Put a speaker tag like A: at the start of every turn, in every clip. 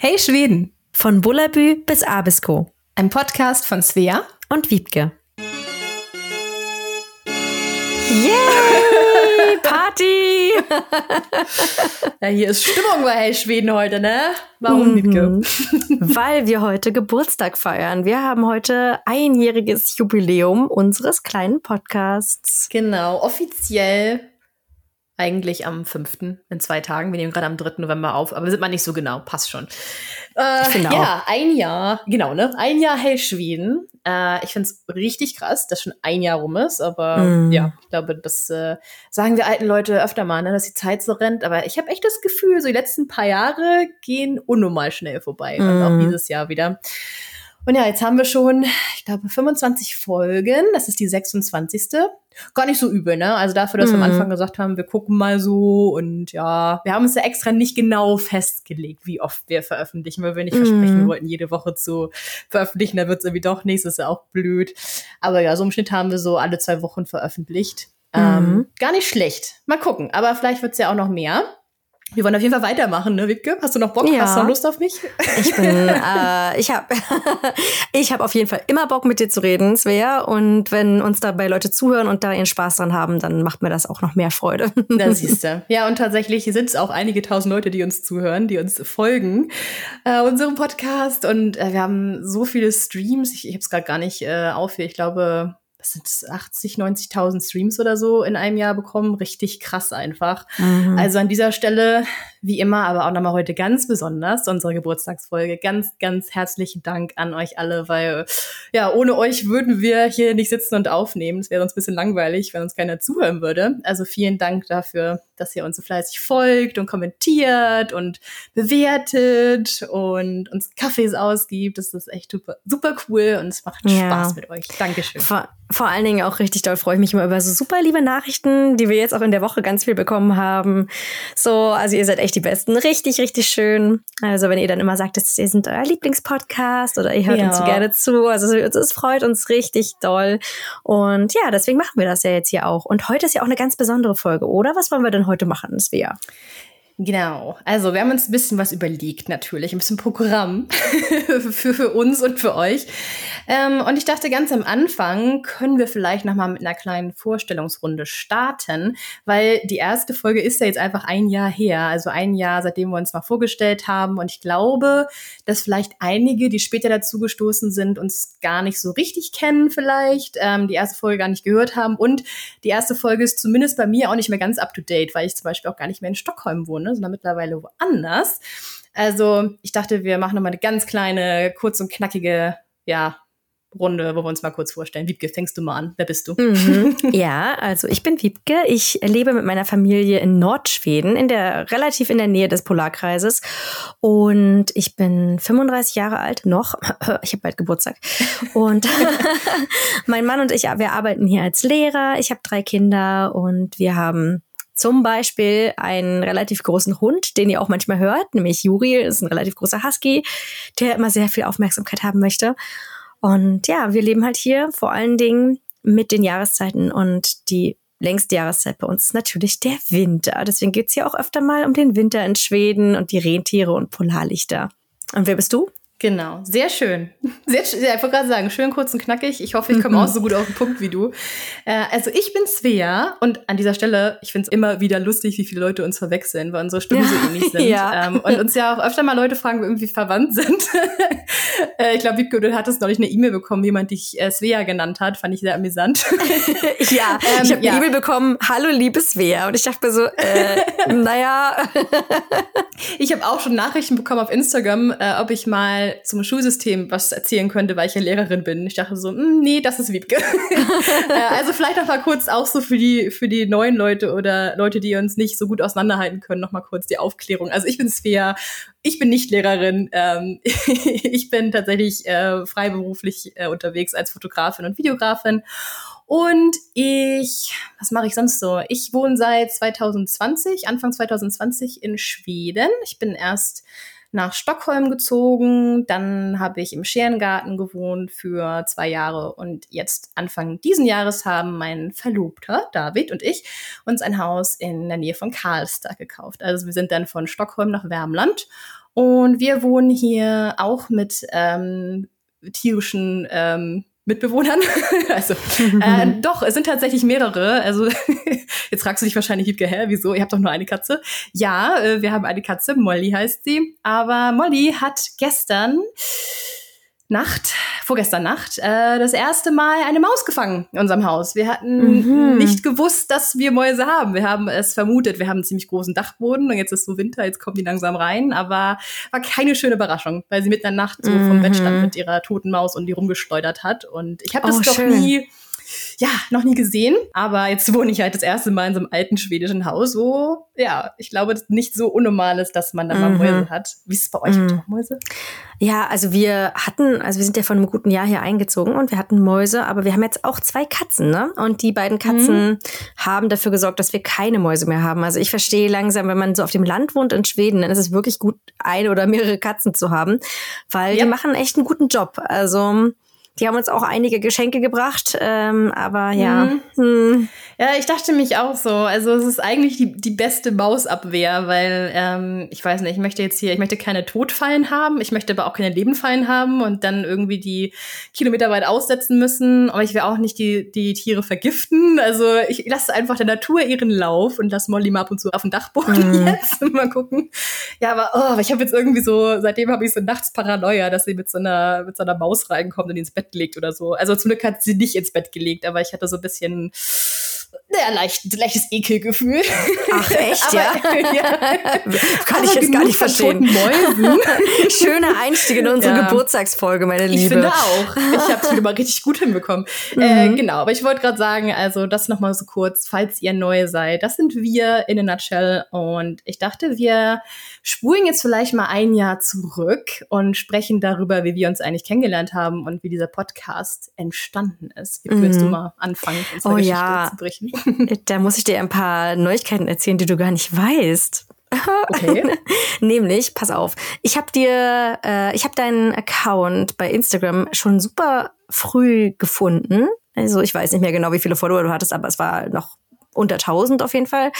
A: Hey Schweden!
B: Von Bullabü bis Abisko.
A: Ein Podcast von Svea
B: und Wiebke. Yay! Party!
A: ja, hier ist Stimmung bei Hey Schweden heute, ne? Warum, Wiebke?
B: Mhm. Weil wir heute Geburtstag feiern. Wir haben heute einjähriges Jubiläum unseres kleinen Podcasts.
A: Genau, offiziell eigentlich am 5. in zwei Tagen. Wir nehmen gerade am 3. November auf, aber wir sind mal nicht so genau. Passt schon. Äh, finde ja, ein Jahr, genau, ne? Ein Jahr Hey Schweden. Äh, ich finde es richtig krass, dass schon ein Jahr rum ist, aber mm. ja, ich glaube, das äh, sagen wir alten Leute öfter mal, ne, dass die Zeit so rennt. Aber ich habe echt das Gefühl, so die letzten paar Jahre gehen unnormal schnell vorbei. Mm. Und auch mm. dieses Jahr wieder. Und ja, jetzt haben wir schon, ich glaube, 25 Folgen. Das ist die 26. Gar nicht so übel, ne? Also dafür, dass mhm. wir am mhm. Anfang gesagt haben, wir gucken mal so und ja, wir haben uns ja extra nicht genau festgelegt, wie oft wir veröffentlichen, weil wir nicht mhm. versprechen wollten, jede Woche zu veröffentlichen. Da wird es irgendwie doch nichts, das ist ja auch blöd. Aber ja, so im Schnitt haben wir so alle zwei Wochen veröffentlicht. Ähm, mhm. Ähm, gar nicht schlecht. Mal gucken. Aber vielleicht wird es ja auch noch mehr. Wir wollen auf jeden Fall weitermachen, ne, Wiebke? Hast du noch Bock? Ja. Hast du noch Lust auf mich?
B: Ich bin, äh, ich habe ich hab auf jeden Fall immer Bock, mit dir zu reden, Svea. Und wenn uns dabei Leute zuhören und da ihren Spaß dran haben, dann macht mir das auch noch mehr Freude.
A: Da siehst du. Ja, und tatsächlich sind es auch einige tausend Leute, die uns zuhören, die uns folgen, äh, unserem Podcast. Und äh, wir haben so viele Streams. Ich, ich habe es gerade gar nicht äh, auf hier. Ich glaube, sind 80, 90.000 Streams oder so in einem Jahr bekommen. Richtig krass einfach. Mhm. Also an dieser Stelle wie immer, aber auch nochmal heute ganz besonders unsere Geburtstagsfolge. Ganz, ganz herzlichen Dank an euch alle, weil ja, ohne euch würden wir hier nicht sitzen und aufnehmen. Es wäre uns ein bisschen langweilig, wenn uns keiner zuhören würde. Also vielen Dank dafür, dass ihr uns so fleißig folgt und kommentiert und bewertet und uns Kaffees ausgibt. Das ist echt super, super cool und es macht ja. Spaß mit euch. Dankeschön.
B: Vor, vor allen Dingen auch richtig doll freue ich mich immer über so super liebe Nachrichten, die wir jetzt auch in der Woche ganz viel bekommen haben. So, also ihr seid echt die besten. Richtig, richtig schön. Also wenn ihr dann immer sagt, dass ihr sind euer Lieblingspodcast oder ihr hört ja. uns so gerne zu. Also es freut uns richtig doll. Und ja, deswegen machen wir das ja jetzt hier auch. Und heute ist ja auch eine ganz besondere Folge, oder? Was wollen wir denn heute machen, Svea?
A: Genau. Also wir haben uns ein bisschen was überlegt, natürlich, ein bisschen Programm für, für uns und für euch. Ähm, und ich dachte, ganz am Anfang können wir vielleicht noch mal mit einer kleinen Vorstellungsrunde starten, weil die erste Folge ist ja jetzt einfach ein Jahr her, also ein Jahr, seitdem wir uns mal vorgestellt haben. Und ich glaube, dass vielleicht einige, die später dazugestoßen sind, uns gar nicht so richtig kennen, vielleicht ähm, die erste Folge gar nicht gehört haben. Und die erste Folge ist zumindest bei mir auch nicht mehr ganz up to date, weil ich zum Beispiel auch gar nicht mehr in Stockholm wohne ne, sondern mittlerweile woanders. Also ich dachte, wir machen nochmal eine ganz kleine, kurz und knackige, ja, Runde, wo wir uns mal kurz vorstellen. Wiebke, fängst du mal an. Wer bist du?
B: Mhm. Ja, also ich bin Wiebke. Ich lebe mit meiner Familie in Nordschweden, in der relativ in der Nähe des Polarkreises. Und ich bin 35 Jahre alt, noch. Ich habe bald Geburtstag. Und mein Mann und ich, wir arbeiten hier als Lehrer. Ich habe drei Kinder und wir haben zum Beispiel einen relativ großen Hund, den ihr auch manchmal hört, nämlich Juri, ist ein relativ großer Husky, der immer sehr viel Aufmerksamkeit haben möchte. Und ja, wir leben halt hier vor allen Dingen mit den Jahreszeiten und die längste Jahreszeit bei uns ist natürlich der Winter. Deswegen geht's hier auch öfter mal um den Winter in Schweden und die Rentiere und Polarlichter. Und wer bist du?
A: Genau, sehr schön. Sehr, ich wollte gerade sagen, schön kurz und knackig. Ich hoffe, ich komme mhm. auch so gut auf den Punkt wie du. Äh, also ich bin Svea und an dieser Stelle, ich finde es immer wieder lustig, wie viele Leute uns verwechseln, weil unsere Stimmen ja. so ähnlich sind. Ja. Ähm, und uns ja auch öfter mal Leute fragen, irgendwie verwandt sind. äh, ich glaube, Wiebke, du hattest neulich eine E-Mail bekommen, wie jemand dich äh, Svea genannt hat. Fand ich sehr amüsant.
B: ja, ähm, ich habe ja. eine E-Mail bekommen, hallo liebe Svea. Und ich dachte mir so, äh, naja.
A: ich habe auch schon Nachrichten bekommen auf Instagram, äh, ob ich mal zum Schulsystem was erzählen könnte, weil ich ja Lehrerin bin. Ich dachte so, hm, nee, das ist Wiebke. Äh, also vielleicht noch mal kurz auch so für die, für die neuen Leute oder Leute, die uns nicht so gut auseinanderhalten können, noch mal kurz die Aufklärung. Also ich bin Svea, ich bin nicht Lehrerin. Ähm, ich bin tatsächlich äh, freiberuflich äh, unterwegs als Fotografin und Videografin. Und ich, was mache ich sonst so? Ich wohne seit 2020, Anfang 2020 in Schweden. Ich bin erst nach Stockholm gezogen. Dann habe ich im Scherengarten gewohnt für zwei Jahre und jetzt Anfang diesen Jahres haben mein Verlobter David und ich uns ein Haus in der Nähe von Karlstad gekauft. Also wir sind dann von Stockholm nach Wärmland Und wir wohnen hier auch mit ähm, tierischen ähm, Mitbewohnern. also äh, doch, es sind tatsächlich mehrere. Also jetzt fragst du dich wahrscheinlich, hä, wieso? Ihr habt doch nur eine Katze. Ja, äh, wir haben eine Katze, Molly heißt sie. Aber Molly hat gestern Nacht, vorgestern Nacht, äh, das erste Mal eine Maus gefangen in unserem Haus. Wir hatten mhm. nicht gewusst, dass wir Mäuse haben. Wir haben es vermutet. Wir haben einen ziemlich großen Dachboden und jetzt ist so Winter, jetzt kommen die langsam rein. Aber war keine schöne Überraschung, weil sie mitten in der Nacht so mhm. vom Bett stand mit ihrer toten Maus und die rumgeschleudert hat. Und ich habe das oh, doch schön. nie ja, noch nie gesehen. Aber jetzt wohne ich halt das erste Mal in so einem alten schwedischen Haus, wo, ja, ich glaube, das nicht so unnormal ist, dass man da mal mhm. Mäuse hat. Wie ist es bei euch mhm. mit Mäuse?
B: Ja, also wir hatten, also wir sind ja vor einem guten Jahr hier eingezogen und wir hatten Mäuse, aber wir haben jetzt auch zwei Katzen, ne? Und die beiden Katzen mhm. haben dafür gesorgt, dass wir keine Mäuse mehr haben. Also ich verstehe langsam, wenn man so auf dem Land wohnt in Schweden, dann ist es wirklich gut, eine oder mehrere Katzen zu haben, weil ja. die machen echt einen guten Job. Also die haben uns auch einige Geschenke gebracht, ähm, aber ja. Mhm. Hm.
A: Ja, ich dachte mich auch so. Also es ist eigentlich die, die beste Mausabwehr, weil ähm, ich weiß nicht, ich möchte jetzt hier, ich möchte keine Todfallen haben, ich möchte aber auch keine Lebenfallen haben und dann irgendwie die Kilometer weit aussetzen müssen. Aber ich will auch nicht die, die Tiere vergiften. Also ich lasse einfach der Natur ihren Lauf und lasse Molly mal ab und zu auf dem Dachboden mhm. jetzt. mal gucken. Ja, aber oh, ich habe jetzt irgendwie so, seitdem habe ich so nachts Paranoia, dass sie mit so einer, mit so einer Maus reinkommt und ins Bett gelegt oder so. Also zum Glück hat sie nicht ins Bett gelegt, aber ich hatte so ein bisschen ja, leicht, leichtes Ekelgefühl.
B: Ach echt, ja? ja. Kann ich jetzt gar nicht verstehen. Schöner Einstieg in unsere ja. Geburtstagsfolge, meine Liebe.
A: Ich finde auch. Ich habe es wieder mal richtig gut hinbekommen. Mhm. Äh, genau, aber ich wollte gerade sagen, also das noch mal so kurz, falls ihr neu seid, das sind wir in a nutshell und ich dachte, wir spulen jetzt vielleicht mal ein Jahr zurück und sprechen darüber, wie wir uns eigentlich kennengelernt haben und wie dieser Podcast entstanden ist. Wie mhm. willst du mal anfangen,
B: unsere oh, Geschichte ja. zu berichten? Da muss ich dir ein paar Neuigkeiten erzählen, die du gar nicht weißt. Okay. Nämlich, pass auf, ich habe dir, äh, ich habe deinen Account bei Instagram schon super früh gefunden. Also ich weiß nicht mehr genau, wie viele Follower du hattest, aber es war noch unter 1000 auf jeden Fall.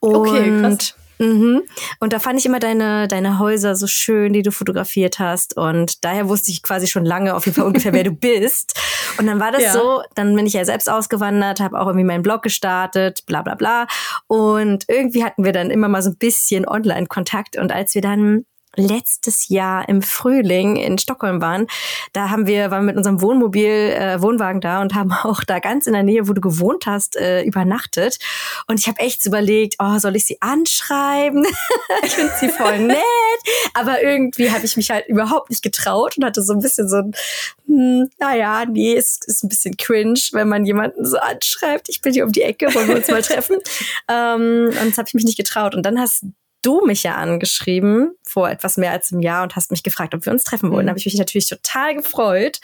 B: Und okay, krass. Mhm. Und da fand ich immer deine, deine Häuser so schön, die du fotografiert hast. Und daher wusste ich quasi schon lange auf jeden Fall ungefähr, wer du bist. Und dann war das ja. so, dann bin ich ja selbst ausgewandert, habe auch irgendwie meinen Blog gestartet, bla bla bla. Und irgendwie hatten wir dann immer mal so ein bisschen Online-Kontakt. Und als wir dann letztes Jahr im Frühling in Stockholm waren, da haben wir waren mit unserem Wohnmobil äh, Wohnwagen da und haben auch da ganz in der Nähe, wo du gewohnt hast, äh, übernachtet. Und ich habe echt überlegt, oh, soll ich sie anschreiben? ich finde sie voll nett, aber irgendwie habe ich mich halt überhaupt nicht getraut und hatte so ein bisschen so ein, hm, naja, nee, es ist ein bisschen cringe, wenn man jemanden so anschreibt. Ich bin hier um die Ecke, wollen wir uns mal treffen? ähm, und das habe ich mich nicht getraut. Und dann hast du mich ja angeschrieben vor etwas mehr als einem Jahr und hast mich gefragt, ob wir uns treffen wollen. Da mhm. habe ich mich natürlich total gefreut.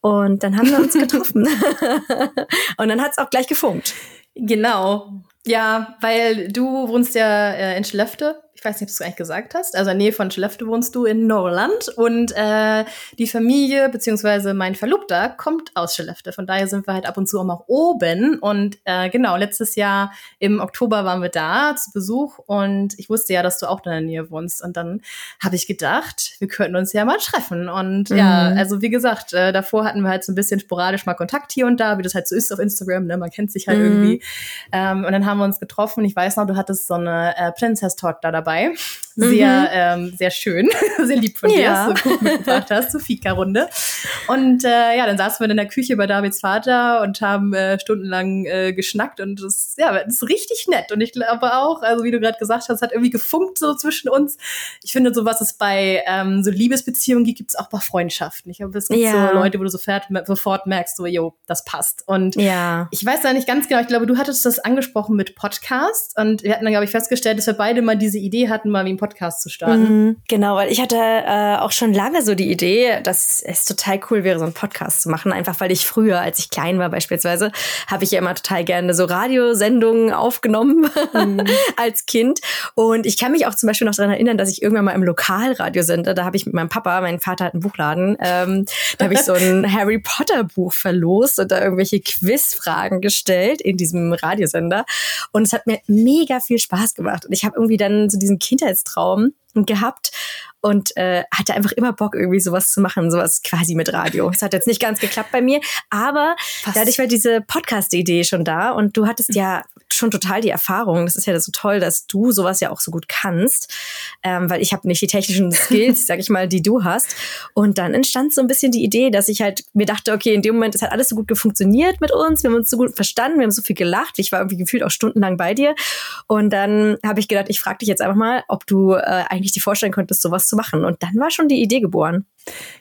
B: Und dann haben wir uns getroffen. und dann hat es auch gleich gefunkt.
A: Genau. Ja, weil du wohnst ja äh, in Schlefte ich weiß nicht, ob du es eigentlich gesagt hast, also in der Nähe von Skellefteå wohnst du in Norrland und äh, die Familie beziehungsweise mein Verlobter kommt aus Skellefteå. Von daher sind wir halt ab und zu auch mal oben und äh, genau, letztes Jahr im Oktober waren wir da zu Besuch und ich wusste ja, dass du auch in der Nähe wohnst und dann habe ich gedacht, wir könnten uns ja mal treffen und mhm. ja, also wie gesagt, äh, davor hatten wir halt so ein bisschen sporadisch mal Kontakt hier und da, wie das halt so ist auf Instagram, ne? man kennt sich halt mhm. irgendwie ähm, und dann haben wir uns getroffen. Ich weiß noch, du hattest so eine äh, Princess Talk da dabei dabei. Sehr, mhm. ähm, sehr schön, sehr lieb von dir, dass du gut mitgebracht hast zur Fika-Runde. Und äh, ja, dann saßen wir in der Küche bei Davids Vater und haben äh, stundenlang äh, geschnackt und das, ja, das ist richtig nett. Und ich glaube auch, also wie du gerade gesagt hast, hat irgendwie gefunkt so zwischen uns. Ich finde, so was es bei ähm, so Liebesbeziehungen gibt, gibt es auch bei Freundschaften. Ich glaube, es gibt ja. so Leute, wo du sofort, sofort merkst, so, jo, das passt. Und ja. ich weiß da nicht ganz genau, ich glaube, du hattest das angesprochen mit Podcast und wir hatten dann, glaube ich, festgestellt, dass wir beide mal diese Idee hatten, mal wie einen Podcast zu starten. Mhm,
B: genau, weil ich hatte äh, auch schon lange so die Idee, dass es total cool wäre, so einen Podcast zu machen. Einfach weil ich früher, als ich klein war beispielsweise, habe ich ja immer total gerne so Radiosendungen aufgenommen mhm. als Kind. Und ich kann mich auch zum Beispiel noch daran erinnern, dass ich irgendwann mal im Lokalradiosender, da habe ich mit meinem Papa, mein Vater hat einen Buchladen, ähm, da habe ich so ein Harry Potter Buch verlost und da irgendwelche Quizfragen gestellt in diesem Radiosender. Und es hat mir mega viel Spaß gemacht. Und ich habe irgendwie dann so diesen Kindheitstraum, Traum gehabt und äh, hatte einfach immer Bock, irgendwie sowas zu machen, sowas quasi mit Radio. Es hat jetzt nicht ganz geklappt bei mir, aber Was? dadurch war diese Podcast-Idee schon da und du hattest ja schon total die Erfahrung. Das ist ja so toll, dass du sowas ja auch so gut kannst, ähm, weil ich habe nicht die technischen Skills, sag ich mal, die du hast. Und dann entstand so ein bisschen die Idee, dass ich halt mir dachte, okay, in dem Moment, es hat alles so gut funktioniert mit uns, wir haben uns so gut verstanden, wir haben so viel gelacht. Ich war irgendwie gefühlt auch stundenlang bei dir. Und dann habe ich gedacht, ich frage dich jetzt einfach mal, ob du äh, eigentlich dir vorstellen könntest, sowas zu machen. Und dann war schon die Idee geboren.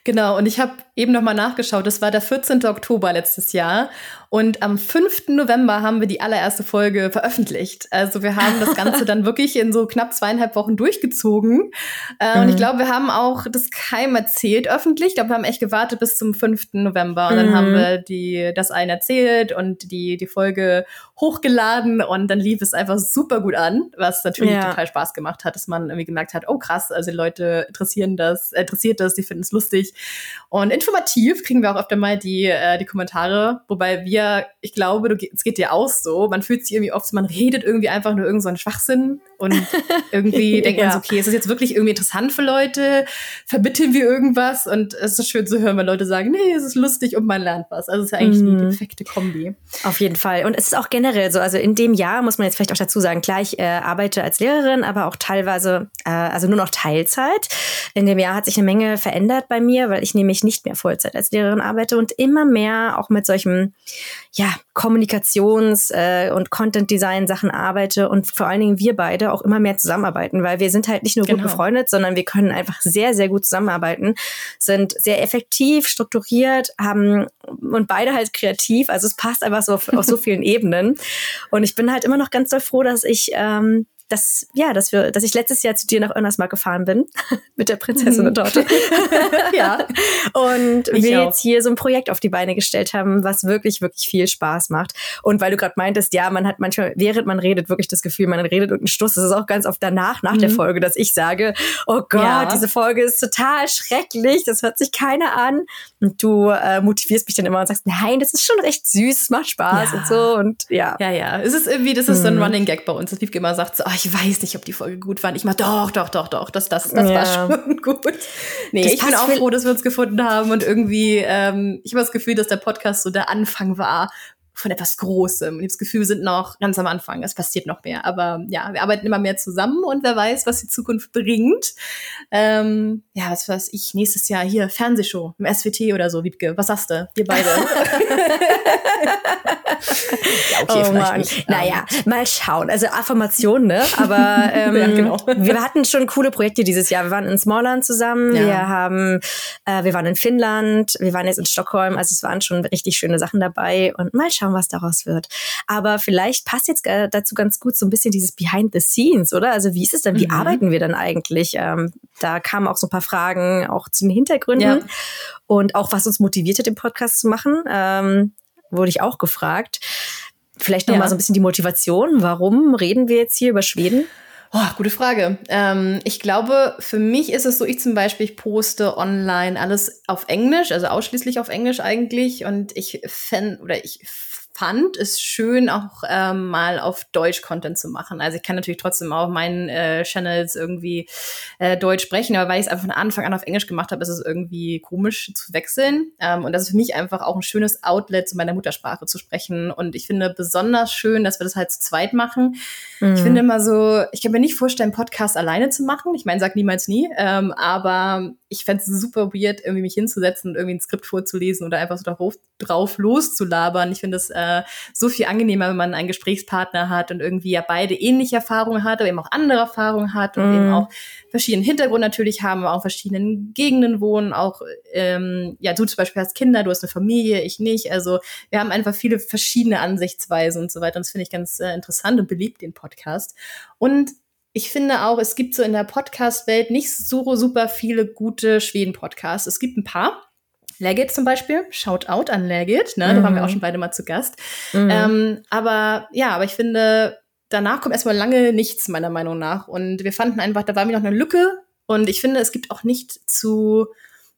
A: Genau, und ich habe eben noch mal nachgeschaut, das war der 14. Oktober letztes Jahr und am 5. November haben wir die allererste Folge veröffentlicht. Also wir haben das Ganze dann wirklich in so knapp zweieinhalb Wochen durchgezogen. Äh, mhm. Und ich mhm. glaube, wir haben auch das keinem erzählt öffentlich. Ich glaube, wir haben echt gewartet bis zum 5. November und dann mhm. haben wir die, das allen erzählt und die, die Folge hochgeladen und dann lief es einfach super gut an, was natürlich ja. total Spaß gemacht hat, dass man irgendwie gemerkt hat, oh krass, also die Leute interessieren das, äh, interessiert das, die finden es lustig und informativ kriegen wir auch öfter mal die, äh, die Kommentare, wobei wir, ich glaube, du, es geht dir auch so, man fühlt sich irgendwie oft, man redet irgendwie einfach nur irgend so einen Schwachsinn und irgendwie denkt ja. man so, okay, ist das jetzt wirklich irgendwie interessant für Leute? Verbitteln wir irgendwas? Und es ist schön zu hören, wenn Leute sagen, nee, es ist lustig und man lernt was. Also es ist ja eigentlich mm. die perfekte Kombi.
B: Auf jeden Fall. Und es ist auch generell so, also in dem Jahr muss man jetzt vielleicht auch dazu sagen, klar, ich äh, arbeite als Lehrerin, aber auch teilweise, äh, also nur noch Teilzeit. In dem Jahr hat sich eine Menge verändert bei mir, weil ich nämlich nicht mehr Vollzeit als Lehrerin arbeite und immer mehr auch mit solchen, ja, Kommunikations- äh, und Content-Design-Sachen arbeite und vor allen Dingen wir beide auch immer mehr zusammenarbeiten, weil wir sind halt nicht nur genau. gut befreundet, sondern wir können einfach sehr, sehr gut zusammenarbeiten, sind sehr effektiv, strukturiert, haben und beide halt kreativ. Also es passt einfach so auf, auf so vielen Ebenen. Und ich bin halt immer noch ganz doll froh, dass ich ähm, dass, ja, dass wir, dass ich letztes Jahr zu dir nach Önnersmark gefahren bin mit der Prinzessin und Torte. ja. Und ich wir auch. jetzt hier so ein Projekt auf die Beine gestellt haben, was wirklich, wirklich viel Spaß macht. Und weil du gerade meintest, ja, man hat manchmal, während man redet, wirklich das Gefühl, man redet irgendeinen Stuss. Das ist auch ganz oft danach, nach mhm. der Folge, dass ich sage, oh Gott, ja. diese Folge ist total schrecklich, das hört sich keiner an. Und du äh, motivierst mich dann immer und sagst, nein, das ist schon recht süß, macht Spaß ja. und so. Und ja.
A: Ja, ja. Es ist irgendwie, das ist so ein mhm. Running Gag bei uns. Das Liebke immer sagt so, oh, ich weiß nicht, ob die Folge gut war. Ich mach, doch, doch, doch, doch, das, das, das ja. war schon gut. Nee, das ich bin auch froh, dass wir uns gefunden haben und irgendwie, ähm, ich habe das Gefühl, dass der Podcast so der Anfang war von etwas Großem. Und ich habe das Gefühl, wir sind noch ganz am Anfang. Es passiert noch mehr. Aber ja, wir arbeiten immer mehr zusammen und wer weiß, was die Zukunft bringt. Ähm, ja, was weiß ich, nächstes Jahr hier Fernsehshow im SWT oder so, Wiebke. Was sagst du? Wir beide.
B: ja, okay, oh Mann. Nicht. Naja, mal schauen. Also Affirmation, ne? Aber ähm, ja, genau. wir hatten schon coole Projekte dieses Jahr. Wir waren in Smallland zusammen, ja. wir haben, äh, wir waren in Finnland, wir waren jetzt in Stockholm. Also es waren schon richtig schöne Sachen dabei und mal schauen, was daraus wird. Aber vielleicht passt jetzt äh, dazu ganz gut so ein bisschen dieses Behind the Scenes, oder? Also wie ist es denn? Wie mhm. arbeiten wir dann eigentlich? Ähm, da kamen auch so ein paar Fragen auch zu den Hintergründen ja. und auch was uns motiviert hat, den Podcast zu machen. Ähm, wurde ich auch gefragt. Vielleicht noch ja. mal so ein bisschen die Motivation. Warum reden wir jetzt hier über Schweden?
A: Oh, gute Frage. Ähm, ich glaube, für mich ist es so, ich zum Beispiel, ich poste online alles auf Englisch, also ausschließlich auf Englisch eigentlich. Und ich fände, oder ich fand, ist schön, auch ähm, mal auf Deutsch Content zu machen. Also ich kann natürlich trotzdem auch meinen äh, Channels irgendwie äh, Deutsch sprechen, aber weil ich es einfach von Anfang an auf Englisch gemacht habe, ist es irgendwie komisch zu wechseln. Ähm, und das ist für mich einfach auch ein schönes Outlet, zu meiner Muttersprache zu sprechen. Und ich finde besonders schön, dass wir das halt zu zweit machen. Mhm. Ich finde immer so, ich kann mir nicht vorstellen, Podcast alleine zu machen. Ich meine, sag niemals nie. Ähm, aber ich fände es super weird, irgendwie mich hinzusetzen und irgendwie ein Skript vorzulesen oder einfach so drauf, drauf loszulabern. Ich finde es äh, so viel angenehmer, wenn man einen Gesprächspartner hat und irgendwie ja beide ähnliche Erfahrungen hat, aber eben auch andere Erfahrungen hat und mm. eben auch verschiedenen Hintergrund natürlich haben, auch in verschiedenen Gegenden wohnen, auch ähm, ja, du zum Beispiel hast Kinder, du hast eine Familie, ich nicht. Also wir haben einfach viele verschiedene Ansichtsweisen und so weiter. Und das finde ich ganz äh, interessant und beliebt, den Podcast. Und ich finde auch, es gibt so in der Podcast-Welt nicht so super viele gute Schweden-Podcasts. Es gibt ein paar. Legit zum Beispiel, Shout out an Legit, ne? Mhm. Da waren wir auch mhm. schon beide mal zu Gast. Mhm. Ähm, aber ja, aber ich finde, danach kommt erstmal lange nichts, meiner Meinung nach. Und wir fanden einfach, da war mir noch eine Lücke. Und ich finde, es gibt auch nicht zu,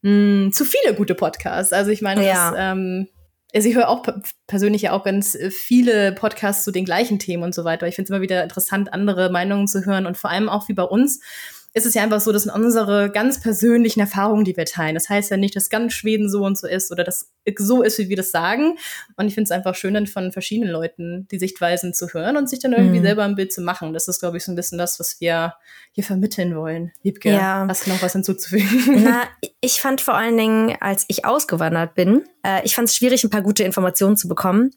A: mh, hm, zu viele gute Podcasts. Also ich meine, ja. das, ähm, also ich höre auch persönlich ja auch ganz äh, viele Podcasts zu den gleichen Themen und so weiter. Ich finde es immer wieder interessant, andere Meinungen zu hören und vor allem auch wie bei uns. Ist es ja einfach so, das sind unsere ganz persönlichen Erfahrungen, die wir teilen. Das heißt ja nicht, dass ganz Schweden so und so ist oder dass so ist, wie wir das sagen. Und ich finde es einfach schön, dann von verschiedenen Leuten die Sichtweisen zu hören und sich dann irgendwie mhm. selber ein Bild zu machen. Das ist, glaube ich, so ein bisschen das, was wir hier vermitteln wollen. Liebke, ja. hast du noch was hinzuzufügen?
B: Na, ich fand vor allen Dingen, als ich ausgewandert bin, äh, ich fand es schwierig, ein paar gute Informationen zu bekommen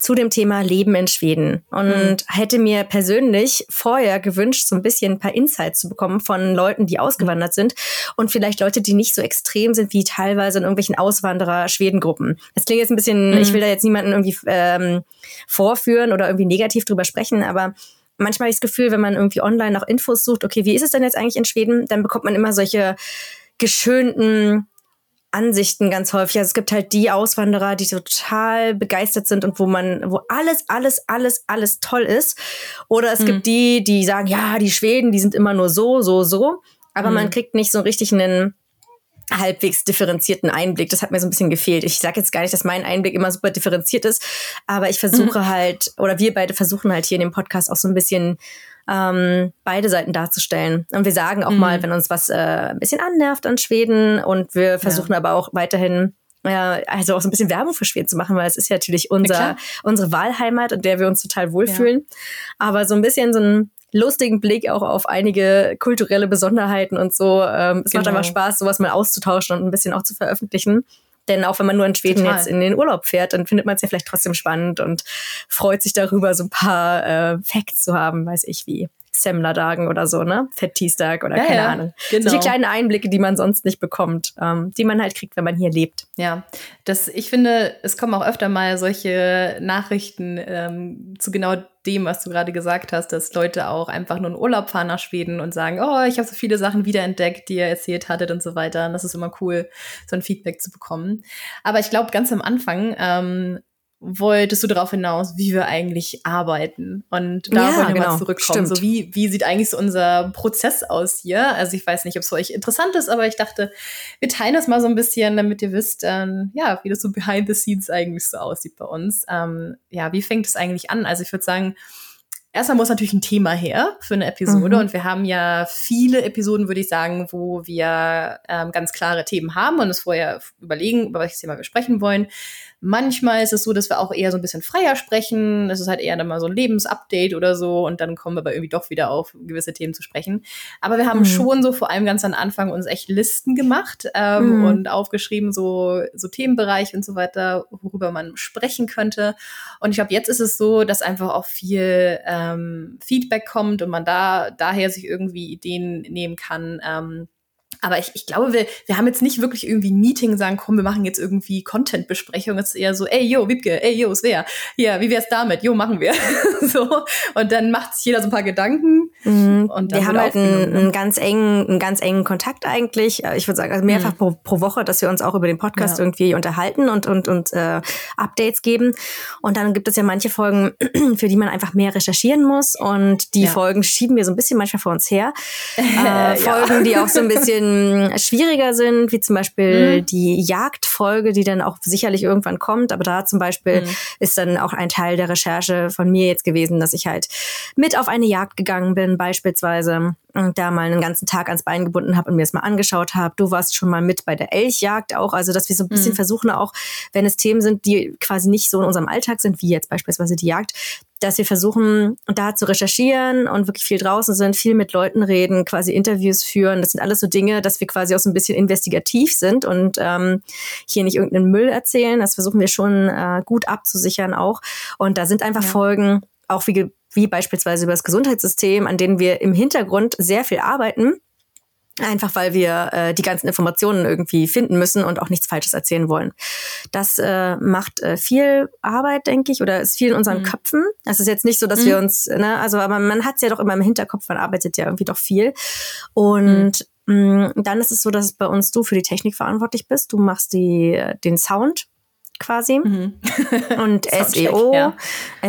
B: zu dem Thema Leben in Schweden und mhm. hätte mir persönlich vorher gewünscht, so ein bisschen ein paar Insights zu bekommen von Leuten, die ausgewandert sind und vielleicht Leute, die nicht so extrem sind wie teilweise in irgendwelchen Auswanderer-Schwedengruppen. Das klingt jetzt ein bisschen, mhm. ich will da jetzt niemanden irgendwie ähm, vorführen oder irgendwie negativ drüber sprechen, aber manchmal habe ich das Gefühl, wenn man irgendwie online nach Infos sucht, okay, wie ist es denn jetzt eigentlich in Schweden, dann bekommt man immer solche geschönten Ansichten ganz häufig. Also es gibt halt die Auswanderer, die total begeistert sind und wo man, wo alles, alles, alles, alles toll ist. Oder es mhm. gibt die, die sagen, ja, die Schweden, die sind immer nur so, so, so. Aber mhm. man kriegt nicht so richtig einen halbwegs differenzierten Einblick. Das hat mir so ein bisschen gefehlt. Ich sage jetzt gar nicht, dass mein Einblick immer super differenziert ist, aber ich versuche mhm. halt, oder wir beide versuchen halt hier in dem Podcast auch so ein bisschen ähm, beide Seiten darzustellen. Und wir sagen auch mhm. mal, wenn uns was äh, ein bisschen annervt an Schweden und wir versuchen ja. aber auch weiterhin ja, also auch so ein bisschen Werbung für Schweden zu machen, weil es ist ja natürlich unser, ja, unsere Wahlheimat, in der wir uns total wohlfühlen. Ja. Aber so ein bisschen so ein lustigen Blick auch auf einige kulturelle Besonderheiten und so. Ähm, es genau. macht einfach Spaß, sowas mal auszutauschen und ein bisschen auch zu veröffentlichen. Denn auch wenn man nur in Schweden Total. jetzt in den Urlaub fährt, dann findet man es ja vielleicht trotzdem spannend und freut sich darüber, so ein paar äh, Facts zu haben, weiß ich wie. Semmlerdagen oder so, ne? Fettistag oder ja, keine ja, Ahnung. Genau. Solche kleinen Einblicke, die man sonst nicht bekommt, ähm, die man halt kriegt, wenn man hier lebt.
A: Ja, das, ich finde, es kommen auch öfter mal solche Nachrichten ähm, zu genau dem, was du gerade gesagt hast, dass Leute auch einfach nur in Urlaub fahren nach Schweden und sagen, oh, ich habe so viele Sachen wiederentdeckt, die ihr erzählt hattet und so weiter. Und das ist immer cool, so ein Feedback zu bekommen. Aber ich glaube, ganz am Anfang ähm, wolltest du darauf hinaus, wie wir eigentlich arbeiten. Und da ja, wollen wir genau. mal zurückkommen. Stimmt. So wie, wie sieht eigentlich so unser Prozess aus hier? Also ich weiß nicht, ob es für euch interessant ist, aber ich dachte, wir teilen das mal so ein bisschen, damit ihr wisst, ähm, ja, wie das so behind the scenes eigentlich so aussieht bei uns. Ähm, ja, wie fängt es eigentlich an? Also ich würde sagen, Erstmal muss natürlich ein Thema her für eine Episode mhm. und wir haben ja viele Episoden, würde ich sagen, wo wir ähm, ganz klare Themen haben und es vorher überlegen, über welches Thema wir sprechen wollen. Manchmal ist es so, dass wir auch eher so ein bisschen freier sprechen. Es ist halt eher dann mal so ein Lebensupdate oder so und dann kommen wir aber irgendwie doch wieder auf gewisse Themen zu sprechen. Aber wir haben mhm. schon so vor allem ganz am Anfang uns echt Listen gemacht ähm, mhm. und aufgeschrieben, so, so Themenbereich und so weiter, worüber man sprechen könnte. Und ich glaube, jetzt ist es so, dass einfach auch viel ähm, Feedback kommt und man da daher sich irgendwie Ideen nehmen kann. Ähm, aber ich, ich glaube, wir, wir haben jetzt nicht wirklich irgendwie ein Meeting sagen, komm, wir machen jetzt irgendwie Content-Besprechung. Es ist eher so, ey, yo, Wiebke, ey, yo, Svea, ja, wie wär's damit? Jo, machen wir. so. Und dann macht sich jeder so ein paar Gedanken.
B: Mhm. Und wir haben halt einen, einen, ganz engen, einen ganz engen Kontakt eigentlich. Ich würde sagen, also mehrfach mhm. pro, pro Woche, dass wir uns auch über den Podcast ja. irgendwie unterhalten und, und, und äh, Updates geben. Und dann gibt es ja manche Folgen, für die man einfach mehr recherchieren muss. Und die ja. Folgen schieben wir so ein bisschen manchmal vor uns her. Äh, Folgen, die auch so ein bisschen bisschen schwieriger sind, wie zum Beispiel mhm. die Jagdfolge, die dann auch sicherlich irgendwann kommt. Aber da zum Beispiel mhm. ist dann auch ein Teil der Recherche von mir jetzt gewesen, dass ich halt mit auf eine Jagd gegangen bin, beispielsweise und da mal einen ganzen Tag ans Bein gebunden habe und mir es mal angeschaut habe. Du warst schon mal mit bei der Elchjagd auch, also dass wir so ein bisschen mhm. versuchen auch, wenn es Themen sind, die quasi nicht so in unserem Alltag sind, wie jetzt beispielsweise die Jagd, dass wir versuchen, da zu recherchieren und wirklich viel draußen sind, viel mit Leuten reden, quasi Interviews führen. Das sind alles so Dinge, dass wir quasi auch so ein bisschen investigativ sind und ähm, hier nicht irgendeinen Müll erzählen. Das versuchen wir schon äh, gut abzusichern auch. Und da sind einfach ja. Folgen, auch wie, wie beispielsweise über das Gesundheitssystem, an denen wir im Hintergrund sehr viel arbeiten Einfach weil wir äh, die ganzen Informationen irgendwie finden müssen und auch nichts Falsches erzählen wollen. Das äh, macht äh, viel Arbeit, denke ich, oder ist viel in unseren mhm. Köpfen. Es ist jetzt nicht so, dass mhm. wir uns, ne, also aber man hat es ja doch immer im Hinterkopf, man arbeitet ja irgendwie doch viel. Und mhm. mh, dann ist es so, dass bei uns du für die Technik verantwortlich bist. Du machst die, den Sound quasi. Mhm. Und SEO, ja.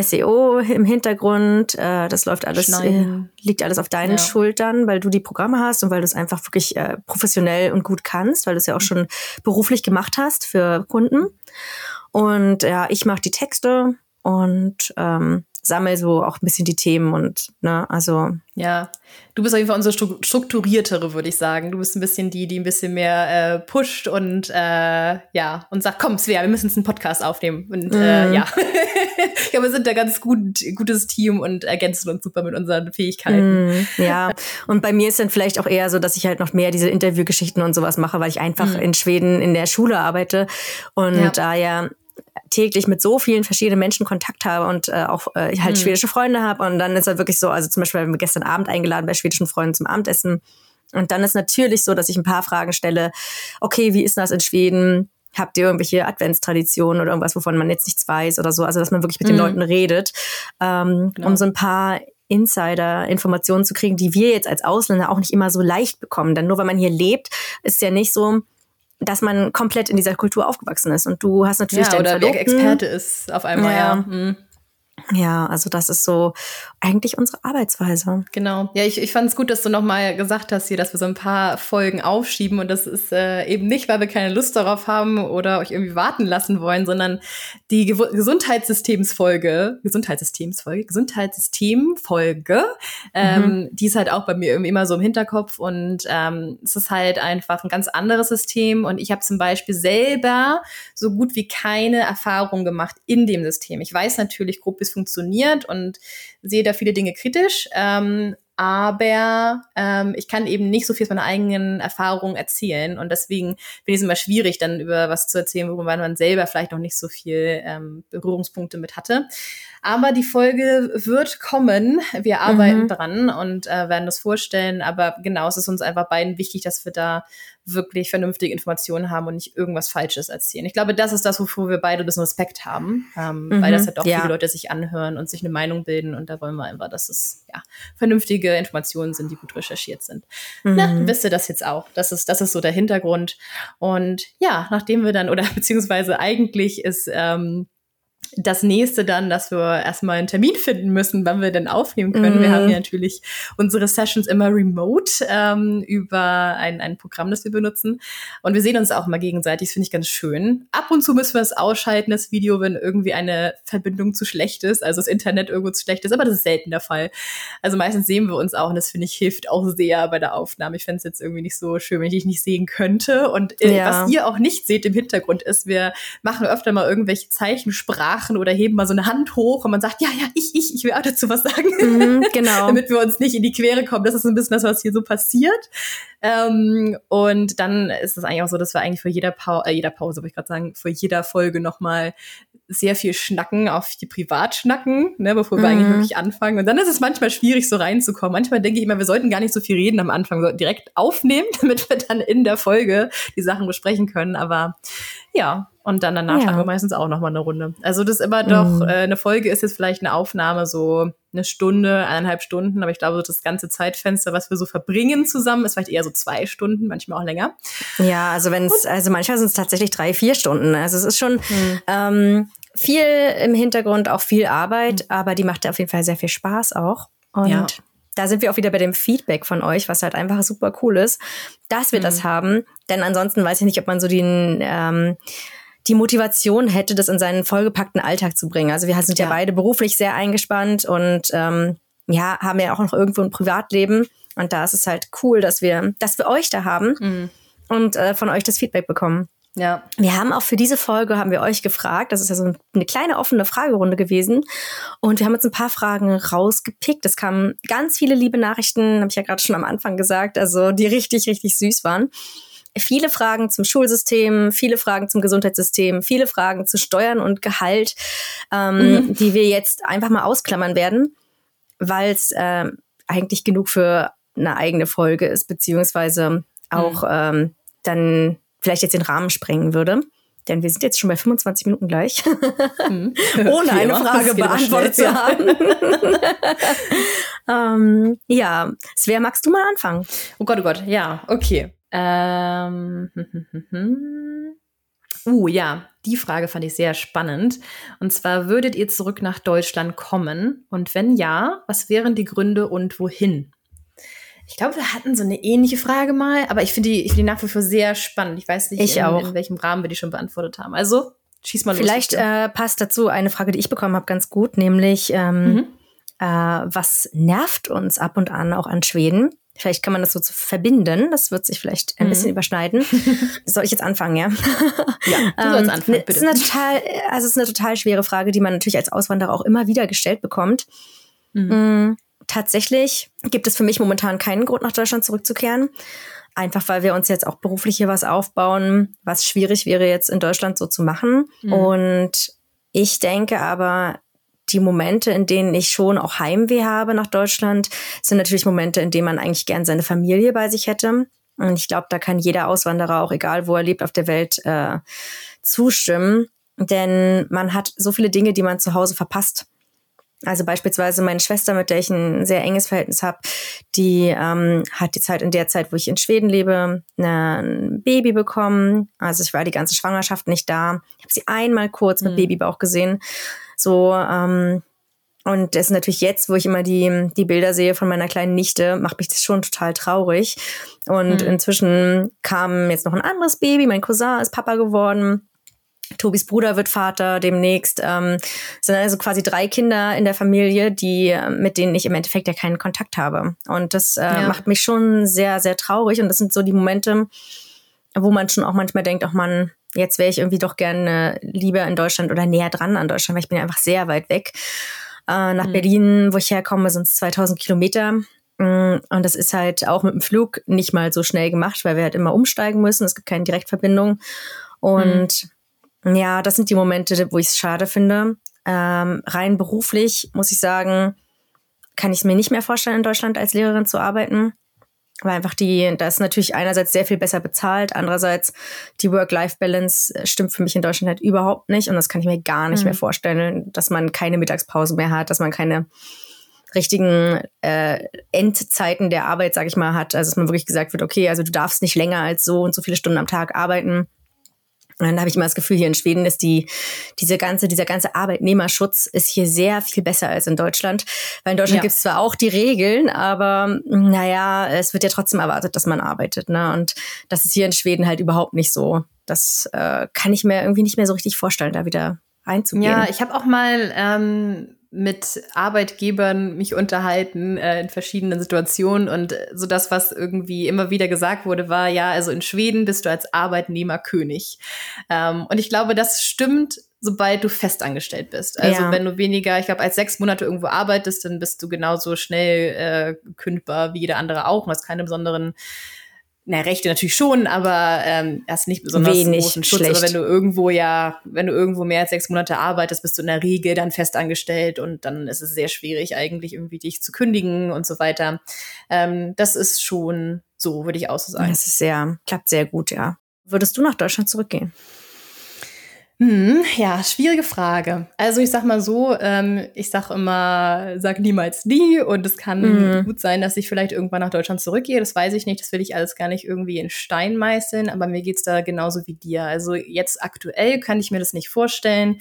B: SEO im Hintergrund, äh, das läuft alles, äh, liegt alles auf deinen ja. Schultern, weil du die Programme hast und weil du es einfach wirklich äh, professionell und gut kannst, weil du es ja auch mhm. schon beruflich gemacht hast für Kunden. Und ja, ich mache die Texte und ähm, sammle so auch ein bisschen die Themen und, ne, also.
A: Ja, du bist auf jeden Fall unsere strukturiertere, würde ich sagen. Du bist ein bisschen die, die ein bisschen mehr äh, pusht und äh, ja, und sagt, komm, Svea, wir müssen jetzt einen Podcast aufnehmen. Und äh, mhm. äh, ja. ich glaube, wir sind da ganz gut, gutes Team und ergänzen uns super mit unseren Fähigkeiten.
B: Mhm, ja, und bei mir ist dann vielleicht auch eher so, dass ich halt noch mehr diese Interviewgeschichten und sowas mache, weil ich einfach mhm. in Schweden in der Schule arbeite und ja. da ja täglich mit so vielen verschiedenen Menschen Kontakt habe und äh, auch äh, halt mhm. schwedische Freunde habe. Und dann ist halt wirklich so, also zum Beispiel haben wir gestern Abend eingeladen bei schwedischen Freunden zum Abendessen. Und dann ist natürlich so, dass ich ein paar Fragen stelle. Okay, wie ist das in Schweden? Habt ihr irgendwelche Adventstraditionen oder irgendwas, wovon man jetzt nichts weiß oder so? Also, dass man wirklich mit mhm. den Leuten redet, ähm, genau. um so ein paar Insider-Informationen zu kriegen, die wir jetzt als Ausländer auch nicht immer so leicht bekommen. Denn nur weil man hier lebt, ist ja nicht so, dass man komplett in dieser Kultur aufgewachsen ist. Und du hast natürlich
A: ja, oder Verlobten. Experte ist auf einmal, ja. ja. Mhm.
B: Ja, also das ist so eigentlich unsere Arbeitsweise.
A: Genau. Ja, ich, ich fand es gut, dass du nochmal gesagt hast hier, dass wir so ein paar Folgen aufschieben und das ist äh, eben nicht, weil wir keine Lust darauf haben oder euch irgendwie warten lassen wollen, sondern die Ge Gesundheitssystemsfolge, Gesundheitssystemsfolge, Gesundheitssystemfolge, ähm, mhm. die ist halt auch bei mir irgendwie immer so im Hinterkopf und ähm, es ist halt einfach ein ganz anderes System und ich habe zum Beispiel selber so gut wie keine Erfahrung gemacht in dem System. Ich weiß natürlich grob, wie es funktioniert und sehe da viele Dinge kritisch. Ähm, aber ähm, ich kann eben nicht so viel aus meiner eigenen Erfahrung erzählen und deswegen finde ich es immer schwierig, dann über was zu erzählen, worüber man selber vielleicht noch nicht so viel ähm, Berührungspunkte mit hatte. Aber die Folge wird kommen. Wir arbeiten mhm. dran und äh, werden das vorstellen. Aber genau, es ist uns einfach beiden wichtig, dass wir da wirklich vernünftige Informationen haben und nicht irgendwas Falsches erzählen. Ich glaube, das ist das, wofür wir beide ein bisschen Respekt haben, ähm, mhm, weil das halt doch ja. viele Leute sich anhören und sich eine Meinung bilden. Und da wollen wir einfach, dass es ja vernünftige Informationen sind, die gut recherchiert sind. Mhm. Na, wisst ihr das jetzt auch? Das ist, das ist so der Hintergrund. Und ja, nachdem wir dann, oder beziehungsweise eigentlich ist ähm, das nächste dann, dass wir erstmal einen Termin finden müssen, wann wir denn aufnehmen können. Mhm. Wir haben ja natürlich unsere Sessions immer remote ähm, über ein, ein Programm, das wir benutzen. Und wir sehen uns auch mal gegenseitig. Das finde ich ganz schön. Ab und zu müssen wir es ausschalten, das Video, wenn irgendwie eine Verbindung zu schlecht ist, also das Internet irgendwo zu schlecht ist. Aber das ist selten der Fall. Also meistens sehen wir uns auch und das finde ich hilft auch sehr bei der Aufnahme. Ich fände es jetzt irgendwie nicht so schön, wenn ich dich nicht sehen könnte. Und äh, ja. was ihr auch nicht seht im Hintergrund ist, wir machen öfter mal irgendwelche Zeichensprachen lachen oder heben mal so eine Hand hoch und man sagt, ja, ja, ich, ich, ich will auch dazu was sagen. Mhm, genau. Damit wir uns nicht in die Quere kommen. Das ist ein bisschen das, was hier so passiert. Ähm, und dann ist es eigentlich auch so, dass wir eigentlich vor jeder, pa äh, jeder Pause, würde ich gerade sagen, vor jeder Folge nochmal sehr viel schnacken, auch viel privat schnacken, ne, bevor wir eigentlich mhm. wirklich anfangen. Und dann ist es manchmal schwierig, so reinzukommen. Manchmal denke ich immer, wir sollten gar nicht so viel reden am Anfang, wir sollten direkt aufnehmen, damit wir dann in der Folge die Sachen besprechen können. Aber ja, und dann danach ja. schlagen wir meistens auch noch mal eine Runde. Also das ist immer doch, mhm. äh, eine Folge ist jetzt vielleicht eine Aufnahme so eine Stunde, eineinhalb Stunden, aber ich glaube, das ganze Zeitfenster, was wir so verbringen zusammen, ist vielleicht eher so zwei Stunden, manchmal auch länger.
B: Ja, also wenn es, also manchmal sind es tatsächlich drei, vier Stunden. Also es ist schon mhm. ähm, viel im Hintergrund, auch viel Arbeit, mhm. aber die macht auf jeden Fall sehr viel Spaß auch. Und ja da sind wir auch wieder bei dem Feedback von euch, was halt einfach super cool ist, dass wir mhm. das haben. Denn ansonsten weiß ich nicht, ob man so den ähm, die Motivation hätte, das in seinen vollgepackten Alltag zu bringen. Also wir sind ja, ja beide beruflich sehr eingespannt und ähm, ja, haben ja auch noch irgendwo ein Privatleben. Und da ist es halt cool, dass wir, dass wir euch da haben mhm. und äh, von euch das Feedback bekommen. Ja. Wir haben auch für diese Folge haben wir euch gefragt. Das ist ja so eine kleine offene Fragerunde gewesen. Und wir haben jetzt ein paar Fragen rausgepickt. Es kamen ganz viele liebe Nachrichten, habe ich ja gerade schon am Anfang gesagt, also die richtig, richtig süß waren viele Fragen zum Schulsystem, viele Fragen zum Gesundheitssystem, viele Fragen zu Steuern und Gehalt, ähm, mhm. die wir jetzt einfach mal ausklammern werden, weil es äh, eigentlich genug für eine eigene Folge ist, beziehungsweise auch mhm. ähm, dann vielleicht jetzt den Rahmen sprengen würde. Denn wir sind jetzt schon bei 25 Minuten gleich, mhm. ohne eine Frage beantwortet zu haben. ähm, ja, Svea, magst du mal anfangen?
A: Oh Gott, oh Gott, ja, okay. Ähm, uh, ja, die Frage fand ich sehr spannend. Und zwar, würdet ihr zurück nach Deutschland kommen? Und wenn ja, was wären die Gründe und wohin? Ich glaube, wir hatten so eine ähnliche Frage mal, aber ich finde die, ich find die nach wie vor sehr spannend. Ich weiß nicht,
B: ich
A: in,
B: auch.
A: in welchem Rahmen wir die schon beantwortet haben. Also, schieß mal
B: los. Vielleicht äh, passt dazu eine Frage, die ich bekommen habe, ganz gut, nämlich ähm, mhm. äh, was nervt uns ab und an auch an Schweden? Vielleicht kann man das so verbinden. Das wird sich vielleicht ein mhm. bisschen überschneiden. Soll ich jetzt anfangen, ja?
A: Ja, du sollst ähm, anfangen,
B: bitte. Das ist eine total, also es ist eine total schwere Frage, die man natürlich als Auswanderer auch immer wieder gestellt bekommt. Mhm. Tatsächlich gibt es für mich momentan keinen Grund, nach Deutschland zurückzukehren. Einfach weil wir uns jetzt auch beruflich hier was aufbauen, was schwierig wäre jetzt in Deutschland so zu machen. Mhm. Und ich denke aber, die Momente, in denen ich schon auch Heimweh habe nach Deutschland, sind natürlich Momente, in denen man eigentlich gern seine Familie bei sich hätte. Und ich glaube, da kann jeder Auswanderer, auch egal wo er lebt auf der Welt, äh, zustimmen. Denn man hat so viele Dinge, die man zu Hause verpasst. Also beispielsweise meine Schwester, mit der ich ein sehr enges Verhältnis habe, die ähm, hat die Zeit in der Zeit, wo ich in Schweden lebe, ein Baby bekommen. Also ich war die ganze Schwangerschaft nicht da. Ich habe sie einmal kurz mit mhm. Babybauch gesehen. So ähm, und das ist natürlich jetzt, wo ich immer die, die Bilder sehe von meiner kleinen Nichte, macht mich das schon total traurig. Und mhm. inzwischen kam jetzt noch ein anderes Baby. Mein Cousin ist Papa geworden. Tobis Bruder wird Vater demnächst. Ähm, sind also quasi drei Kinder in der Familie, die mit denen ich im Endeffekt ja keinen Kontakt habe. Und das äh, ja. macht mich schon sehr, sehr traurig. Und das sind so die Momente, wo man schon auch manchmal denkt, ach man, jetzt wäre ich irgendwie doch gerne lieber in Deutschland oder näher dran an Deutschland, weil ich bin ja einfach sehr weit weg. Äh, nach mhm. Berlin, wo ich herkomme, sind es 2000 Kilometer. Mm, und das ist halt auch mit dem Flug nicht mal so schnell gemacht, weil wir halt immer umsteigen müssen. Es gibt keine Direktverbindung. Und mhm ja, das sind die Momente, wo ich es schade finde. Ähm, rein beruflich muss ich sagen, kann ich es mir nicht mehr vorstellen, in Deutschland als Lehrerin zu arbeiten. Weil einfach die, da ist natürlich einerseits sehr viel besser bezahlt, andererseits die Work-Life-Balance äh, stimmt für mich in Deutschland halt überhaupt nicht. Und das kann ich mir gar nicht mhm. mehr vorstellen, dass man keine Mittagspause mehr hat, dass man keine richtigen äh, Endzeiten der Arbeit, sag ich mal, hat. Also dass man wirklich gesagt wird, okay, also du darfst nicht länger als so und so viele Stunden am Tag arbeiten. Und dann habe ich immer das Gefühl, hier in Schweden ist die, diese ganze, dieser ganze Arbeitnehmerschutz ist hier sehr viel besser als in Deutschland. Weil in Deutschland ja. gibt es zwar auch die Regeln, aber naja, es wird ja trotzdem erwartet, dass man arbeitet. Ne? Und das ist hier in Schweden halt überhaupt nicht so. Das äh, kann ich mir irgendwie nicht mehr so richtig vorstellen, da wieder reinzugehen.
A: Ja, ich habe auch mal ähm, mit Arbeitgebern mich unterhalten äh, in verschiedenen Situationen und so das, was irgendwie immer wieder gesagt wurde, war ja, also in Schweden bist du als Arbeitnehmer König. Ähm, und ich glaube, das stimmt, sobald du festangestellt bist. Also ja. wenn du weniger, ich glaube, als sechs Monate irgendwo arbeitest, dann bist du genauso schnell äh, kündbar wie jeder andere auch und hast keine besonderen na, Rechte natürlich schon, aber ähm, hast nicht besonders
B: Wenig
A: großen Schutz.
B: Schlecht.
A: Aber wenn du irgendwo ja, wenn du irgendwo mehr als sechs Monate arbeitest, bist du in der Regel dann festangestellt und dann ist es sehr schwierig, eigentlich irgendwie dich zu kündigen und so weiter. Ähm, das ist schon so, würde ich auch so sagen.
B: Das ist sehr, klappt sehr gut, ja. Würdest du nach Deutschland zurückgehen?
A: Hm, ja, schwierige Frage. Also ich sag mal so, ähm, ich sag immer, sag niemals nie und es kann mhm. gut sein, dass ich vielleicht irgendwann nach Deutschland zurückgehe. Das weiß ich nicht, das will ich alles gar nicht irgendwie in Stein meißeln, aber mir geht's da genauso wie dir. Also jetzt aktuell kann ich mir das nicht vorstellen.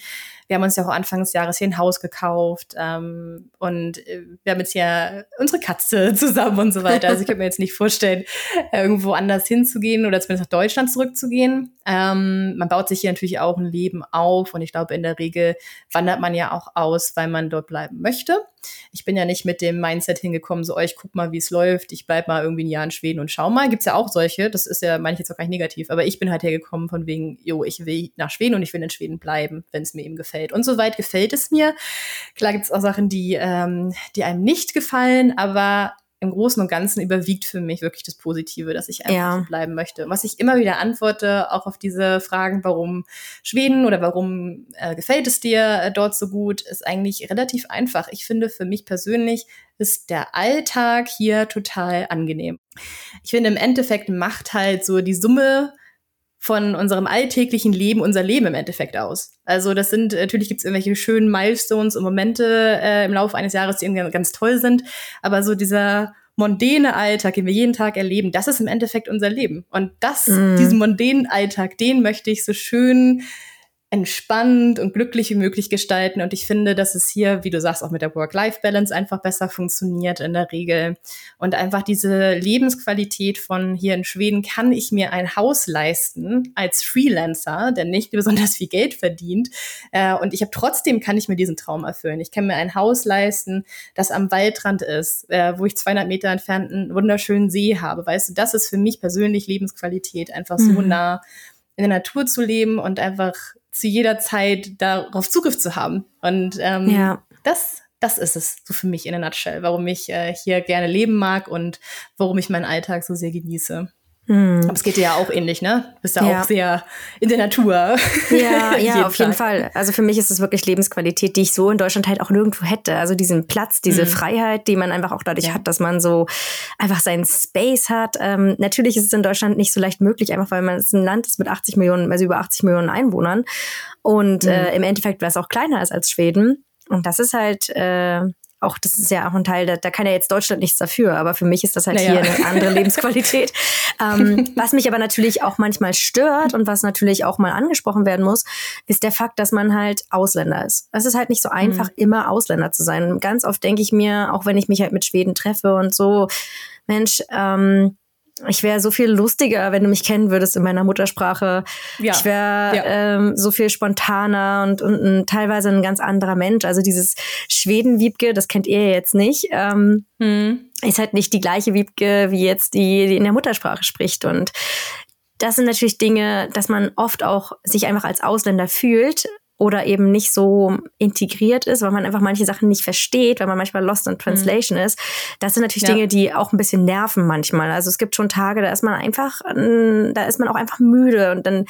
A: Wir haben uns ja auch Anfang des Jahres hier ein Haus gekauft ähm, und äh, wir haben jetzt ja unsere Katze zusammen und so weiter. Also ich könnte mir jetzt nicht vorstellen, irgendwo anders hinzugehen oder zumindest nach Deutschland zurückzugehen. Ähm, man baut sich hier natürlich auch ein Leben auf und ich glaube, in der Regel wandert man ja auch aus, weil man dort bleiben möchte. Ich bin ja nicht mit dem Mindset hingekommen, so, oh, ich guck mal, wie es läuft, ich bleib mal irgendwie ein Jahr in Schweden und schau mal. Gibt's ja auch solche, das ist ja, meine ich jetzt auch gar nicht negativ, aber ich bin halt hergekommen von wegen, jo, ich will nach Schweden und ich will in Schweden bleiben, wenn es mir eben gefällt. Und soweit gefällt es mir. Klar gibt's auch Sachen, die, ähm, die einem nicht gefallen, aber im Großen und Ganzen überwiegt für mich wirklich das Positive, dass ich einfach ja. bleiben möchte. Was ich immer wieder antworte, auch auf diese Fragen, warum Schweden oder warum äh, gefällt es dir äh, dort so gut, ist eigentlich relativ einfach. Ich finde, für mich persönlich ist der Alltag hier total angenehm. Ich finde, im Endeffekt macht halt so die Summe von unserem alltäglichen Leben unser Leben im Endeffekt aus. Also das sind, natürlich gibt es irgendwelche schönen Milestones und Momente äh, im Laufe eines Jahres, die irgendwie ganz toll sind, aber so dieser mondäne Alltag, den wir jeden Tag erleben, das ist im Endeffekt unser Leben. Und das, mm. diesen mondänen Alltag, den möchte ich so schön entspannt und glücklich wie möglich gestalten. Und ich finde, dass es hier, wie du sagst, auch mit der Work-Life-Balance einfach besser funktioniert in der Regel. Und einfach diese Lebensqualität von hier in Schweden, kann ich mir ein Haus leisten als Freelancer, der nicht besonders viel Geld verdient. Äh, und ich habe trotzdem, kann ich mir diesen Traum erfüllen. Ich kann mir ein Haus leisten, das am Waldrand ist, äh, wo ich 200 Meter entfernt einen wunderschönen See habe. Weißt du, das ist für mich persönlich Lebensqualität, einfach so mhm. nah in der Natur zu leben und einfach zu jeder Zeit darauf Zugriff zu haben. Und ähm, ja. das, das ist es so für mich in der Nutshell, warum ich äh, hier gerne leben mag und warum ich meinen Alltag so sehr genieße. Hm. Aber es geht dir ja auch ähnlich, ne? Du bist ja, ja, auch sehr in der Natur.
B: Ja, ja, auf Tag. jeden Fall. Also für mich ist es wirklich Lebensqualität, die ich so in Deutschland halt auch nirgendwo hätte. Also diesen Platz, diese hm. Freiheit, die man einfach auch dadurch ja. hat, dass man so einfach seinen Space hat. Ähm, natürlich ist es in Deutschland nicht so leicht möglich, einfach weil man es ein Land ist mit 80 Millionen, also über 80 Millionen Einwohnern. Und hm. äh, im Endeffekt, was auch kleiner ist als Schweden. Und das ist halt äh, auch, das ist ja auch ein Teil, da, da kann ja jetzt Deutschland nichts dafür, aber für mich ist das halt naja. hier eine andere Lebensqualität. ähm, was mich aber natürlich auch manchmal stört und was natürlich auch mal angesprochen werden muss, ist der Fakt, dass man halt Ausländer ist. Es ist halt nicht so einfach, mhm. immer Ausländer zu sein. Ganz oft denke ich mir, auch wenn ich mich halt mit Schweden treffe und so, Mensch, ähm, ich wäre so viel lustiger, wenn du mich kennen würdest in meiner Muttersprache. Ja. Ich wäre ja. ähm, so viel spontaner und, und ein, teilweise ein ganz anderer Mensch. Also dieses Schweden-Wiebke, das kennt ihr jetzt nicht, ähm, hm. ist halt nicht die gleiche Wiebke wie jetzt die, die in der Muttersprache spricht. Und das sind natürlich Dinge, dass man oft auch sich einfach als Ausländer fühlt, oder eben nicht so integriert ist, weil man einfach manche Sachen nicht versteht, weil man manchmal lost in translation mhm. ist. Das sind natürlich ja. Dinge, die auch ein bisschen nerven manchmal. Also es gibt schon Tage, da ist man einfach, da ist man auch einfach müde und dann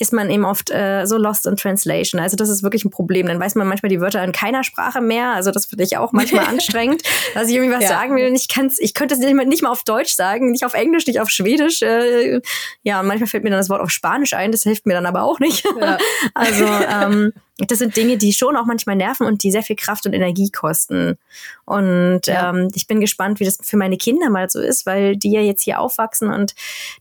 B: ist man eben oft äh, so lost in translation. Also das ist wirklich ein Problem. Dann weiß man manchmal die Wörter in keiner Sprache mehr. Also das finde ich auch manchmal anstrengend, dass ich irgendwie was ja. sagen will. Ich kann's, ich könnte es nicht mal, nicht mal auf Deutsch sagen, nicht auf Englisch, nicht auf Schwedisch. Äh, ja, und manchmal fällt mir dann das Wort auf Spanisch ein. Das hilft mir dann aber auch nicht. Ja. also ähm, das sind Dinge, die schon auch manchmal nerven und die sehr viel Kraft und Energie kosten. Und ja. ähm, ich bin gespannt, wie das für meine Kinder mal so ist, weil die ja jetzt hier aufwachsen und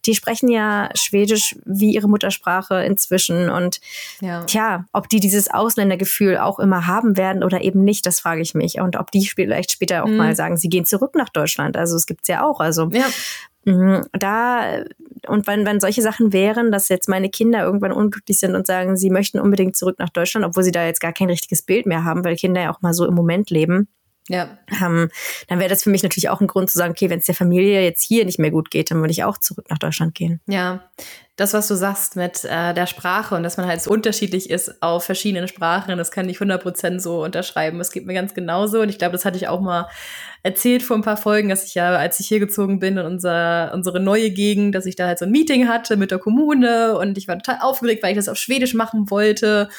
B: die sprechen ja Schwedisch wie ihre Muttersprache inzwischen. Und ja. tja, ob die dieses Ausländergefühl auch immer haben werden oder eben nicht, das frage ich mich. Und ob die vielleicht später auch mhm. mal sagen, sie gehen zurück nach Deutschland. Also es gibt's ja auch. Also ja. Mhm. Da, und wenn, wenn solche Sachen wären, dass jetzt meine Kinder irgendwann unglücklich sind und sagen, sie möchten unbedingt zurück nach Deutschland, obwohl sie da jetzt gar kein richtiges Bild mehr haben, weil Kinder ja auch mal so im Moment leben. Ja. Ähm, dann wäre das für mich natürlich auch ein Grund zu sagen, okay, wenn es der Familie jetzt hier nicht mehr gut geht, dann würde ich auch zurück nach Deutschland gehen.
A: Ja, das, was du sagst mit äh, der Sprache und dass man halt so unterschiedlich ist auf verschiedenen Sprachen, das kann ich 100% so unterschreiben. Es geht mir ganz genauso und ich glaube, das hatte ich auch mal erzählt vor ein paar Folgen, dass ich ja, als ich hier gezogen bin in unser, unsere neue Gegend, dass ich da halt so ein Meeting hatte mit der Kommune und ich war total aufgeregt, weil ich das auf Schwedisch machen wollte.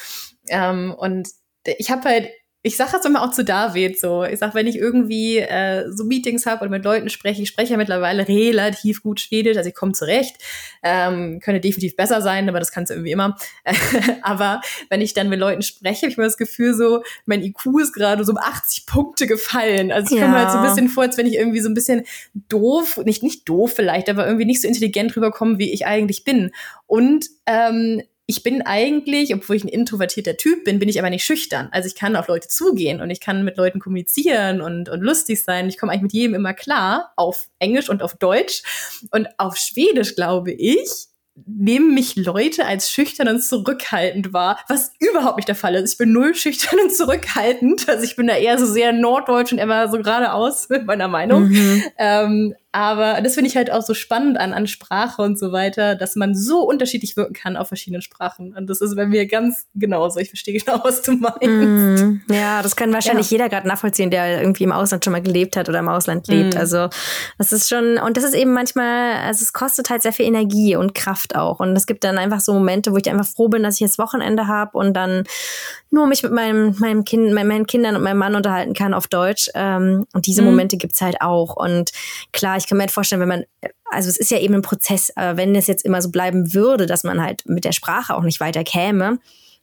A: Ähm, und ich habe halt ich sage das immer auch zu David so. Ich sag, wenn ich irgendwie äh, so Meetings habe und mit Leuten spreche, ich spreche ja mittlerweile relativ gut Schwedisch, also ich komme zurecht. Ähm, könnte definitiv besser sein, aber das kannst du irgendwie immer. aber wenn ich dann mit Leuten spreche, habe ich mir das Gefühl so, mein IQ ist gerade so um 80 Punkte gefallen. Also ich ja. komme halt so ein bisschen vor, als wenn ich irgendwie so ein bisschen doof, nicht nicht doof vielleicht, aber irgendwie nicht so intelligent rüberkomme, wie ich eigentlich bin. Und ähm, ich bin eigentlich, obwohl ich ein introvertierter Typ bin, bin ich aber nicht schüchtern. Also ich kann auf Leute zugehen und ich kann mit Leuten kommunizieren und, und lustig sein. Ich komme eigentlich mit jedem immer klar, auf Englisch und auf Deutsch. Und auf Schwedisch, glaube ich, nehmen mich Leute als schüchtern und zurückhaltend wahr, was überhaupt nicht der Fall ist. Ich bin null schüchtern und zurückhaltend. Also ich bin da eher so sehr norddeutsch und immer so geradeaus mit meiner Meinung. Mhm. Ähm, aber das finde ich halt auch so spannend an, an Sprache und so weiter, dass man so unterschiedlich wirken kann auf verschiedenen Sprachen. Und das ist bei mir ganz genauso. Ich verstehe genau, was du meinst. Mm,
B: ja, das kann wahrscheinlich ja. jeder gerade nachvollziehen, der irgendwie im Ausland schon mal gelebt hat oder im Ausland lebt. Mm. Also das ist schon, und das ist eben manchmal, also es kostet halt sehr viel Energie und Kraft auch. Und es gibt dann einfach so Momente, wo ich einfach froh bin, dass ich jetzt Wochenende habe und dann nur mich mit meinem, meinem Kind, meinen Kindern und meinem Mann unterhalten kann auf Deutsch. Ähm, und diese mm. Momente gibt's halt auch. Und klar, ich kann mir halt vorstellen, wenn man, also es ist ja eben ein Prozess, aber wenn es jetzt immer so bleiben würde, dass man halt mit der Sprache auch nicht weiter käme,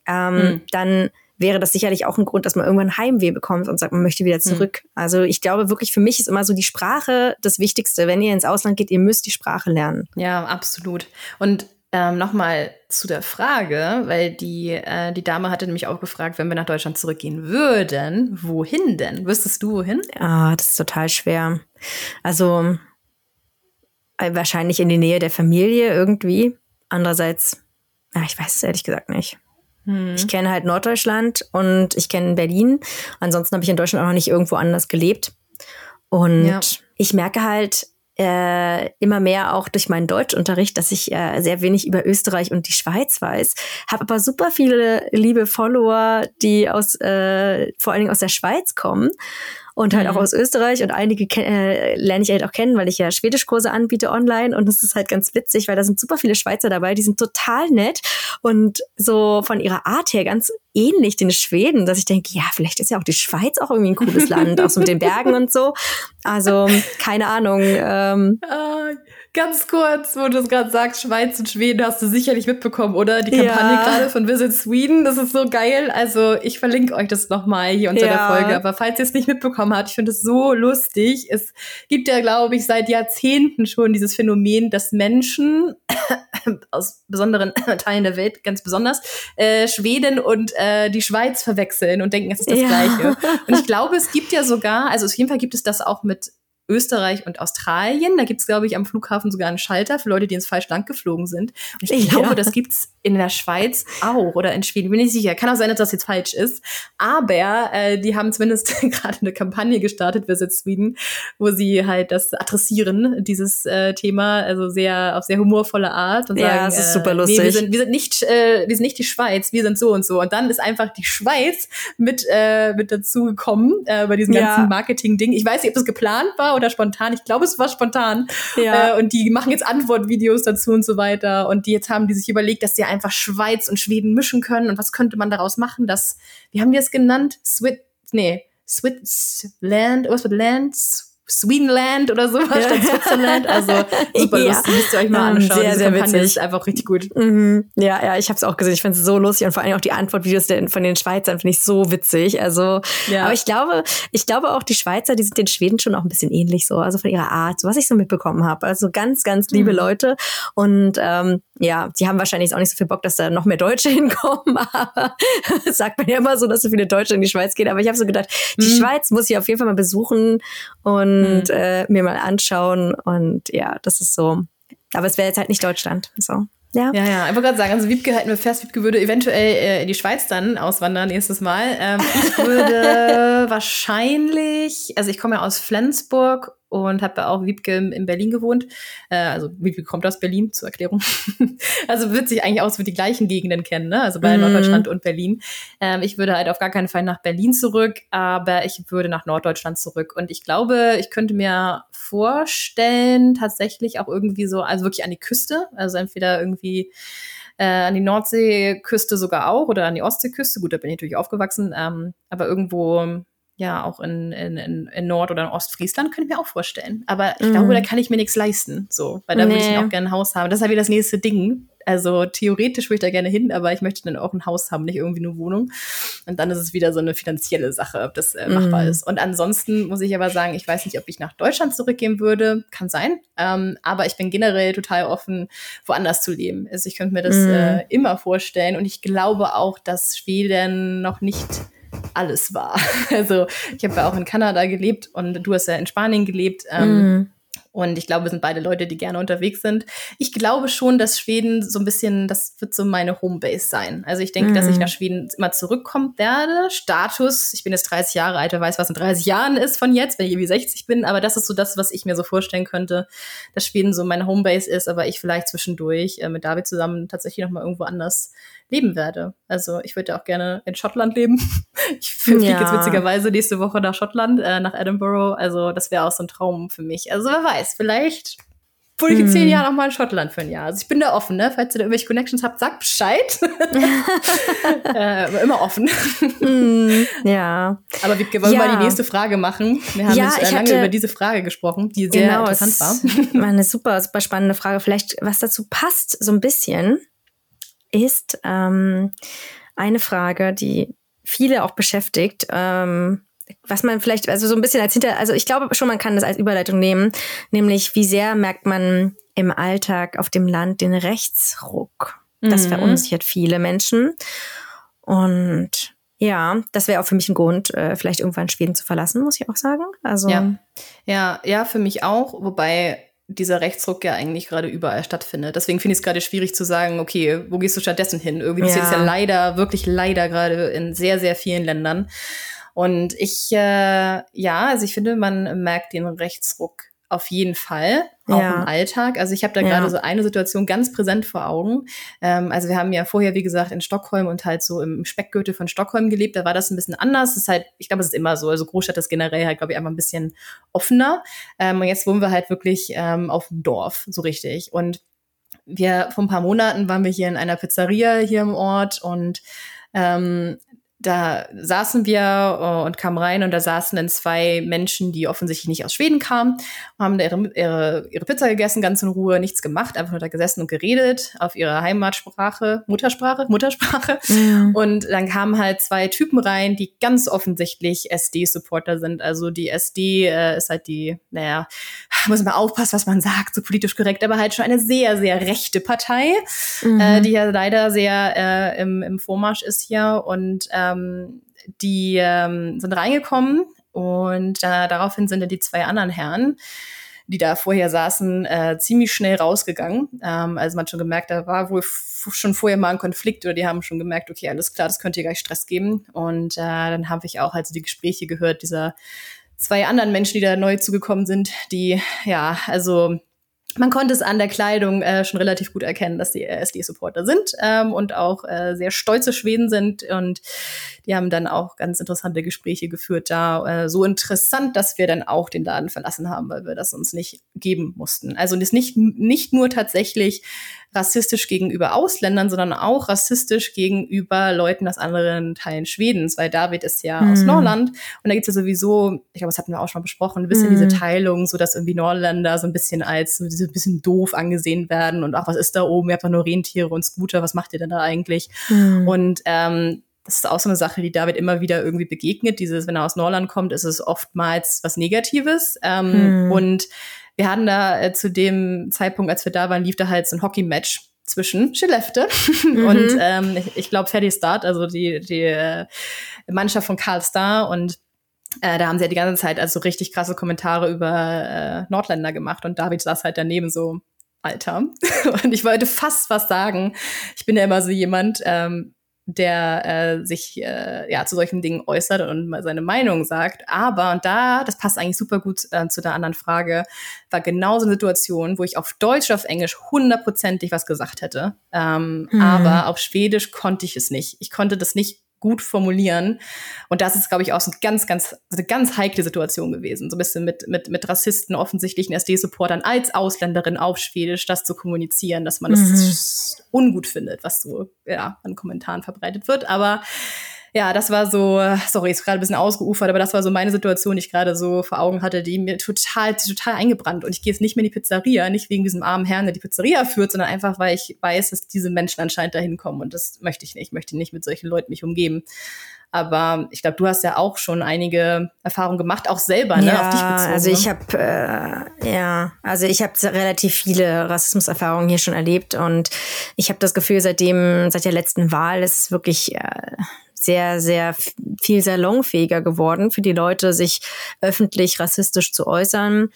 B: ähm, mhm. dann wäre das sicherlich auch ein Grund, dass man irgendwann Heimweh bekommt und sagt, man möchte wieder hm. zurück. Mhm. Also ich glaube wirklich, für mich ist immer so die Sprache das Wichtigste. Wenn ihr ins Ausland geht, ihr müsst die Sprache lernen.
A: Ja, absolut. Und ähm, nochmal zu der Frage, weil die, äh, die Dame hatte nämlich auch gefragt, wenn wir nach Deutschland zurückgehen würden, wohin denn? Wüsstest du wohin?
B: Ah, das ist total schwer. Also äh, wahrscheinlich in die Nähe der Familie irgendwie. Andererseits, ja, ich weiß es ehrlich gesagt nicht. Hm. Ich kenne halt Norddeutschland und ich kenne Berlin. Ansonsten habe ich in Deutschland auch noch nicht irgendwo anders gelebt. Und ja. ich merke halt, äh, immer mehr auch durch meinen Deutschunterricht, dass ich äh, sehr wenig über Österreich und die Schweiz weiß. Habe aber super viele liebe Follower, die aus äh, vor allen Dingen aus der Schweiz kommen und halt mhm. auch aus Österreich und einige äh, lerne ich halt auch kennen, weil ich ja Schwedischkurse anbiete online und das ist halt ganz witzig, weil da sind super viele Schweizer dabei, die sind total nett und so von ihrer Art her ganz ähnlich den Schweden, dass ich denke, ja, vielleicht ist ja auch die Schweiz auch irgendwie ein cooles Land, auch so mit den Bergen und so. Also keine Ahnung. Ähm,
A: uh, Ganz kurz, wo du es gerade sagst, Schweiz und Schweden hast du sicherlich mitbekommen, oder? Die Kampagne ja. gerade von Visit Sweden, das ist so geil. Also ich verlinke euch das nochmal hier unter ja. der Folge. Aber falls ihr es nicht mitbekommen habt, ich finde es so lustig. Es gibt ja, glaube ich, seit Jahrzehnten schon dieses Phänomen, dass Menschen aus besonderen Teilen der Welt, ganz besonders, äh, Schweden und äh, die Schweiz verwechseln und denken, es ist das ja. Gleiche. Und ich glaube, es gibt ja sogar, also auf jeden Fall gibt es das auch mit Österreich und Australien. Da gibt es, glaube ich, am Flughafen sogar einen Schalter für Leute, die ins falsche Land geflogen sind. Und ich glaube, das gibt's in der Schweiz auch oder in Schweden. Bin ich sicher. Kann auch sein, dass das jetzt falsch ist. Aber äh, die haben zumindest gerade eine Kampagne gestartet, Visit Sweden, wo sie halt das adressieren, dieses äh, Thema, also sehr auf sehr humorvolle Art und
B: ja,
A: sagen,
B: das ist super lustig.
A: Nee, wir sind, wir sind nicht, äh, wir sind nicht die Schweiz, wir sind so und so. Und dann ist einfach die Schweiz mit äh, mit dazu gekommen äh, bei diesem ganzen ja. Marketing-Ding. Ich weiß nicht, ob das geplant war oder spontan. Ich glaube, es war spontan. Ja. Äh, und die machen jetzt Antwortvideos dazu und so weiter. Und die jetzt haben die sich überlegt, dass sie einfach Schweiz und Schweden mischen können. Und was könnte man daraus machen? dass, wie haben die es genannt? Swit, nee, Switzerland, was wird Lands? Swedenland oder sowas ja. statt Switzerland. Also super ja. lustig, müsst ihr euch mal ähm, anschauen.
B: Sehr, sehr witzig.
A: ist einfach richtig gut.
B: Mhm. Ja, ja, ich habe es auch gesehen. Ich finde es so lustig und vor allem auch die Antwortvideos von den Schweizern finde ich so witzig. Also, ja. aber ich glaube, ich glaube auch die Schweizer, die sind den Schweden schon auch ein bisschen ähnlich so, also von ihrer Art, so was ich so mitbekommen habe. Also ganz, ganz liebe mhm. Leute und ähm, ja, die haben wahrscheinlich auch nicht so viel Bock, dass da noch mehr Deutsche hinkommen. Aber sagt man ja immer so, dass so viele Deutsche in die Schweiz gehen. Aber ich habe so gedacht, die mhm. Schweiz muss ich auf jeden Fall mal besuchen und mhm. äh, mir mal anschauen. Und ja, das ist so. Aber es wäre jetzt halt nicht Deutschland. So.
A: Ja, ja, ja. Ich wollte gerade sagen, also Wiebke halten wir fest, Wiebke würde eventuell äh, in die Schweiz dann auswandern nächstes Mal. Ähm, ich würde wahrscheinlich, also ich komme ja aus Flensburg und habe auch Wiebke in Berlin gewohnt. Äh, also Wiebke kommt aus Berlin, zur Erklärung. also wird sich eigentlich aus, wir die gleichen Gegenden kennen, ne? also bei mm. Norddeutschland und Berlin. Ähm, ich würde halt auf gar keinen Fall nach Berlin zurück, aber ich würde nach Norddeutschland zurück. Und ich glaube, ich könnte mir vorstellen, tatsächlich auch irgendwie so, also wirklich an die Küste, also entweder irgendwie äh, an die Nordseeküste sogar auch oder an die Ostseeküste. Gut, da bin ich natürlich aufgewachsen, ähm, aber irgendwo ja auch in, in, in Nord- oder in Ostfriesland, könnte ich mir auch vorstellen. Aber ich mm. glaube, da kann ich mir nichts leisten, so, weil da nee. würde ich auch gerne ein Haus haben. Das ist halt wieder das nächste Ding. Also theoretisch würde ich da gerne hin, aber ich möchte dann auch ein Haus haben, nicht irgendwie eine Wohnung. Und dann ist es wieder so eine finanzielle Sache, ob das äh, machbar mm. ist. Und ansonsten muss ich aber sagen, ich weiß nicht, ob ich nach Deutschland zurückgehen würde. Kann sein. Ähm, aber ich bin generell total offen, woanders zu leben. Also ich könnte mir das mm. äh, immer vorstellen. Und ich glaube auch, dass Schweden noch nicht alles war. Also ich habe ja auch in Kanada gelebt und du hast ja in Spanien gelebt. Ähm, mm. Und ich glaube, wir sind beide Leute, die gerne unterwegs sind. Ich glaube schon, dass Schweden so ein bisschen, das wird so meine Homebase sein. Also ich denke, mm. dass ich mhm. nach Schweden immer zurückkommen werde. Status, ich bin jetzt 30 Jahre alt, wer weiß, was in 30 Jahren ist von jetzt, wenn ich irgendwie 60 bin. Aber das ist so das, was ich mir so vorstellen könnte, dass Schweden so meine Homebase ist, aber ich vielleicht zwischendurch äh, mit David zusammen tatsächlich noch mal irgendwo anders leben werde. Also ich würde auch gerne in Schottland leben. Ich fliege ja. jetzt witzigerweise nächste Woche nach Schottland, äh, nach Edinburgh. Also das wäre auch so ein Traum für mich. Also wer weiß, vielleicht wohne ich in zehn hm. Jahren auch mal in Schottland für ein Jahr. Also ich bin da offen, ne? Falls ihr da irgendwelche Connections habt, sagt Bescheid. äh, immer offen.
B: mm, ja.
A: Aber wir wollen ja. mal die nächste Frage machen. Wir haben ja, äh, lange hatte, über diese Frage gesprochen, die sehr genau, interessant war.
B: War eine super, super spannende Frage. Vielleicht, was dazu passt, so ein bisschen ist ähm, eine Frage, die viele auch beschäftigt. Ähm, was man vielleicht, also so ein bisschen als hinter, also ich glaube schon, man kann das als Überleitung nehmen, nämlich wie sehr merkt man im Alltag auf dem Land den Rechtsruck. Das mhm. verunsichert viele Menschen. Und ja, das wäre auch für mich ein Grund, äh, vielleicht irgendwann Schweden zu verlassen, muss ich auch sagen. Also
A: ja, ja, ja für mich auch. Wobei dieser Rechtsruck ja eigentlich gerade überall stattfindet. Deswegen finde ich es gerade schwierig zu sagen, okay, wo gehst du stattdessen hin? Irgendwie ja. passiert es ja leider, wirklich leider gerade in sehr, sehr vielen Ländern. Und ich, äh, ja, also ich finde, man merkt den Rechtsruck auf jeden Fall, auch ja. im Alltag. Also ich habe da ja. gerade so eine Situation ganz präsent vor Augen. Ähm, also wir haben ja vorher, wie gesagt, in Stockholm und halt so im Speckgürtel von Stockholm gelebt. Da war das ein bisschen anders. Das ist halt, ich glaube, es ist immer so. Also Großstadt ist generell halt, glaube ich, einfach ein bisschen offener. Ähm, und jetzt wohnen wir halt wirklich ähm, auf dem Dorf, so richtig. Und wir, vor ein paar Monaten waren wir hier in einer Pizzeria hier im Ort und ähm, da saßen wir uh, und kamen rein und da saßen dann zwei Menschen, die offensichtlich nicht aus Schweden kamen, haben ihre, ihre, ihre Pizza gegessen, ganz in Ruhe, nichts gemacht, einfach nur da gesessen und geredet auf ihre Heimatsprache, Muttersprache, Muttersprache. Mhm. Und dann kamen halt zwei Typen rein, die ganz offensichtlich SD-Supporter sind. Also die SD äh, ist halt die, naja, muss man aufpassen, was man sagt, so politisch korrekt, aber halt schon eine sehr, sehr rechte Partei, mhm. äh, die ja leider sehr äh, im, im Vormarsch ist hier und äh, ähm, die ähm, sind reingekommen und äh, daraufhin sind dann die zwei anderen Herren, die da vorher saßen, äh, ziemlich schnell rausgegangen. Ähm, also man hat schon gemerkt, da war wohl schon vorher mal ein Konflikt oder die haben schon gemerkt, okay, alles klar, das könnte hier gleich Stress geben. Und äh, dann habe ich auch also die Gespräche gehört dieser zwei anderen Menschen, die da neu zugekommen sind, die ja, also man konnte es an der Kleidung äh, schon relativ gut erkennen, dass die SD-Supporter sind ähm, und auch äh, sehr stolze Schweden sind. Und die haben dann auch ganz interessante Gespräche geführt da. Äh, so interessant, dass wir dann auch den Laden verlassen haben, weil wir das uns nicht geben mussten. Also das nicht, nicht nur tatsächlich rassistisch gegenüber Ausländern, sondern auch rassistisch gegenüber Leuten aus anderen Teilen Schwedens, weil David ist ja mhm. aus Norland und da gibt es ja sowieso, ich glaube, das hatten wir auch schon besprochen, ein bisschen mhm. diese Teilung, so dass irgendwie Norländer so ein bisschen als so ein bisschen doof angesehen werden und ach, was ist da oben? Ihr habt doch nur Rentiere und Scooter, was macht ihr denn da eigentlich? Mhm. Und ähm, das ist auch so eine Sache, die David immer wieder irgendwie begegnet. Dieses, wenn er aus Norland kommt, ist es oftmals was Negatives. Ähm, mhm. Und wir hatten da äh, zu dem Zeitpunkt, als wir da waren, lief da halt so ein Hockey-Match zwischen Skellefte mhm. und ähm, ich, ich glaube Ferdi Start, also die, die äh, Mannschaft von Karl Star und äh, da haben sie ja die ganze Zeit also richtig krasse Kommentare über äh, Nordländer gemacht und David saß halt daneben so, Alter. und ich wollte fast was sagen. Ich bin ja immer so jemand, ähm, der äh, sich äh, ja zu solchen Dingen äußert und mal seine Meinung sagt. Aber und da, das passt eigentlich super gut äh, zu der anderen Frage, war genau so eine Situation, wo ich auf Deutsch, auf Englisch hundertprozentig was gesagt hätte. Ähm, hm. Aber auf Schwedisch konnte ich es nicht. Ich konnte das nicht gut formulieren. Und das ist, glaube ich, auch so eine ganz, ganz, eine ganz heikle Situation gewesen. So ein bisschen mit, mit, mit Rassisten, offensichtlichen SD-Supportern als Ausländerin auf Schwedisch, das zu kommunizieren, dass man mhm. das ungut findet, was so, ja, an Kommentaren verbreitet wird. Aber ja, das war so, sorry, ist gerade ein bisschen ausgeufert, aber das war so meine Situation, die ich gerade so vor Augen hatte, die mir total, total eingebrannt. Und ich gehe jetzt nicht mehr in die Pizzeria, nicht wegen diesem armen Herrn, der die Pizzeria führt, sondern einfach, weil ich weiß, dass diese Menschen anscheinend dahin kommen. Und das möchte ich nicht. Ich möchte nicht mit solchen Leuten mich umgeben. Aber ich glaube, du hast ja auch schon einige Erfahrungen gemacht, auch selber, ne,
B: ja, auf dich bezogen. Also ich habe äh, ja, also ich habe relativ viele Rassismuserfahrungen hier schon erlebt und ich habe das Gefühl, seitdem seit der letzten Wahl ist es wirklich äh, sehr, sehr viel salonfähiger geworden für die Leute, sich öffentlich rassistisch zu äußern.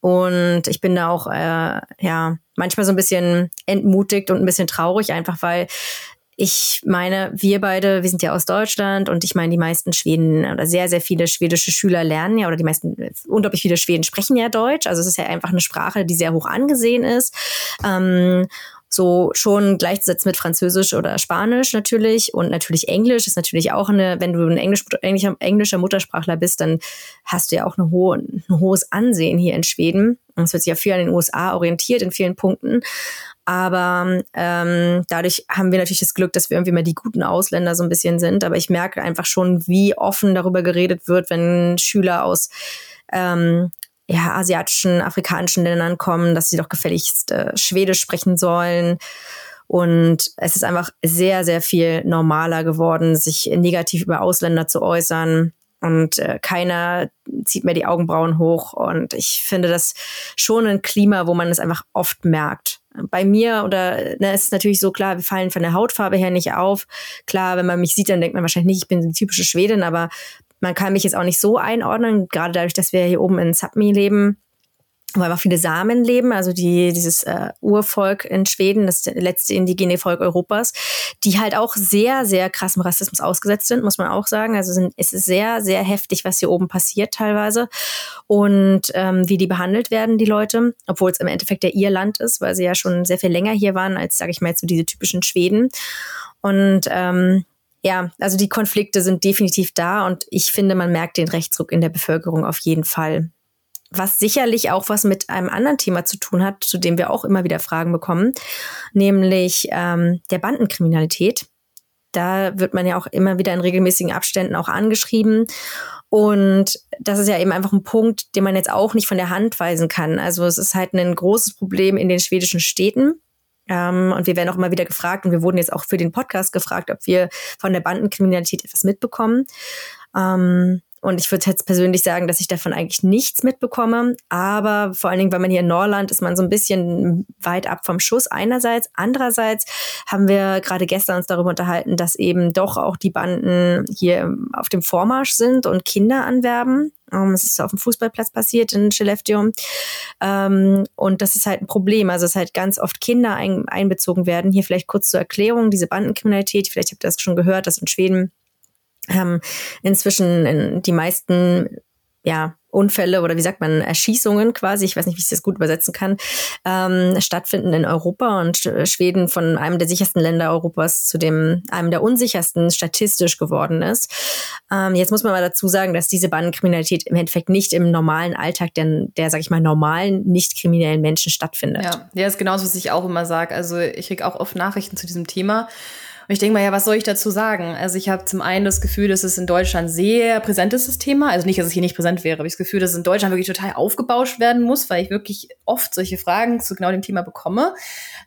B: Und ich bin da auch, äh, ja, manchmal so ein bisschen entmutigt und ein bisschen traurig, einfach weil ich meine, wir beide, wir sind ja aus Deutschland und ich meine, die meisten Schweden oder sehr, sehr viele schwedische Schüler lernen ja oder die meisten, unglaublich viele Schweden sprechen ja Deutsch. Also es ist ja einfach eine Sprache, die sehr hoch angesehen ist. Ähm, so schon gleichzusetzen mit Französisch oder Spanisch natürlich und natürlich Englisch ist natürlich auch eine, wenn du ein Englisch, englischer, englischer Muttersprachler bist, dann hast du ja auch eine hohe, ein hohes Ansehen hier in Schweden. Es wird sich ja viel an den USA orientiert in vielen Punkten. Aber ähm, dadurch haben wir natürlich das Glück, dass wir irgendwie mal die guten Ausländer so ein bisschen sind. Aber ich merke einfach schon, wie offen darüber geredet wird, wenn Schüler aus ähm, ja, asiatischen, afrikanischen Ländern kommen, dass sie doch gefälligst äh, Schwedisch sprechen sollen. Und es ist einfach sehr, sehr viel normaler geworden, sich negativ über Ausländer zu äußern. und äh, keiner zieht mehr die Augenbrauen hoch. Und ich finde das schon ein Klima, wo man es einfach oft merkt. Bei mir oder ne, es ist natürlich so klar, wir fallen von der Hautfarbe her nicht auf. Klar, wenn man mich sieht, dann denkt man wahrscheinlich nicht, ich bin die typische Schwedin, aber man kann mich jetzt auch nicht so einordnen, gerade dadurch, dass wir hier oben in Sapmi leben wo einfach viele Samen leben, also die, dieses äh, Urvolk in Schweden, das letzte indigene Volk Europas, die halt auch sehr, sehr krassem Rassismus ausgesetzt sind, muss man auch sagen. Also sind, es ist sehr, sehr heftig, was hier oben passiert teilweise und ähm, wie die behandelt werden, die Leute, obwohl es im Endeffekt ja ihr Land ist, weil sie ja schon sehr viel länger hier waren als, sage ich mal, jetzt so diese typischen Schweden. Und ähm, ja, also die Konflikte sind definitiv da und ich finde, man merkt den Rechtsruck in der Bevölkerung auf jeden Fall was sicherlich auch was mit einem anderen Thema zu tun hat, zu dem wir auch immer wieder Fragen bekommen, nämlich ähm, der Bandenkriminalität. Da wird man ja auch immer wieder in regelmäßigen Abständen auch angeschrieben. Und das ist ja eben einfach ein Punkt, den man jetzt auch nicht von der Hand weisen kann. Also es ist halt ein großes Problem in den schwedischen Städten. Ähm, und wir werden auch immer wieder gefragt, und wir wurden jetzt auch für den Podcast gefragt, ob wir von der Bandenkriminalität etwas mitbekommen. Ähm, und ich würde jetzt persönlich sagen, dass ich davon eigentlich nichts mitbekomme. Aber vor allen Dingen, weil man hier in Norland ist, man so ein bisschen weit ab vom Schuss einerseits. Andererseits haben wir gerade gestern uns darüber unterhalten, dass eben doch auch die Banden hier auf dem Vormarsch sind und Kinder anwerben. Um, es ist auf dem Fußballplatz passiert in Skellefteå. Ähm, und das ist halt ein Problem. Also es halt ganz oft Kinder ein, einbezogen werden. Hier vielleicht kurz zur Erklärung, diese Bandenkriminalität. Vielleicht habt ihr das schon gehört, dass in Schweden ähm, inzwischen die meisten ja, Unfälle oder wie sagt man, Erschießungen quasi, ich weiß nicht, wie ich das gut übersetzen kann, ähm, stattfinden in Europa und Schweden von einem der sichersten Länder Europas zu dem einem der unsichersten statistisch geworden ist. Ähm, jetzt muss man mal dazu sagen, dass diese Bandenkriminalität im Endeffekt nicht im normalen Alltag der, der sag ich mal, normalen, nicht kriminellen Menschen stattfindet.
A: Ja, ja, ist genauso, was ich auch immer sage. Also ich kriege auch oft Nachrichten zu diesem Thema. Ich denke mal, ja, was soll ich dazu sagen? Also ich habe zum einen das Gefühl, dass es in Deutschland sehr präsent ist, das Thema. Also nicht, dass es hier nicht präsent wäre, aber ich das Gefühl, dass es in Deutschland wirklich total aufgebauscht werden muss, weil ich wirklich oft solche Fragen zu genau dem Thema bekomme.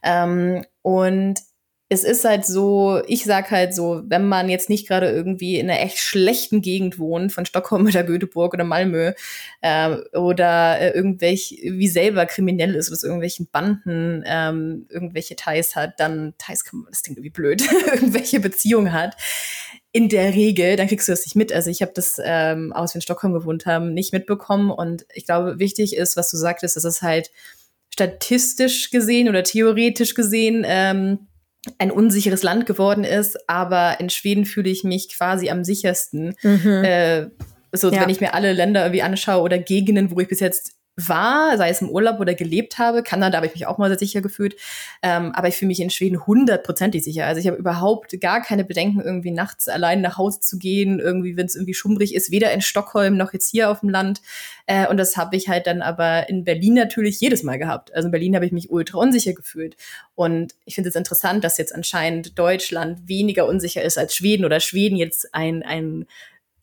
A: Ähm, und es ist halt so, ich sag halt so, wenn man jetzt nicht gerade irgendwie in einer echt schlechten Gegend wohnt, von Stockholm oder Göteborg oder Malmö, äh, oder äh, irgendwelch, wie selber kriminell ist oder irgendwelchen Banden ähm, irgendwelche Ties hat, dann Ties kann man, das klingt irgendwie blöd, irgendwelche Beziehungen hat, in der Regel, dann kriegst du das nicht mit. Also ich habe das, ähm, aus wir in Stockholm gewohnt haben, nicht mitbekommen. Und ich glaube, wichtig ist, was du sagtest, dass es halt statistisch gesehen oder theoretisch gesehen ähm, ein unsicheres Land geworden ist, aber in Schweden fühle ich mich quasi am sichersten. Mhm. Äh, so, ja. wenn ich mir alle Länder irgendwie anschaue oder Gegenden, wo ich bis jetzt war, sei es im Urlaub oder gelebt habe. Kanada habe ich mich auch mal sehr sicher gefühlt. Ähm, aber ich fühle mich in Schweden hundertprozentig sicher. Also ich habe überhaupt gar keine Bedenken, irgendwie nachts allein nach Hause zu gehen, irgendwie, wenn es irgendwie schummrig ist, weder in Stockholm noch jetzt hier auf dem Land. Äh, und das habe ich halt dann aber in Berlin natürlich jedes Mal gehabt. Also in Berlin habe ich mich ultra unsicher gefühlt. Und ich finde es interessant, dass jetzt anscheinend Deutschland weniger unsicher ist als Schweden oder Schweden jetzt ein, ein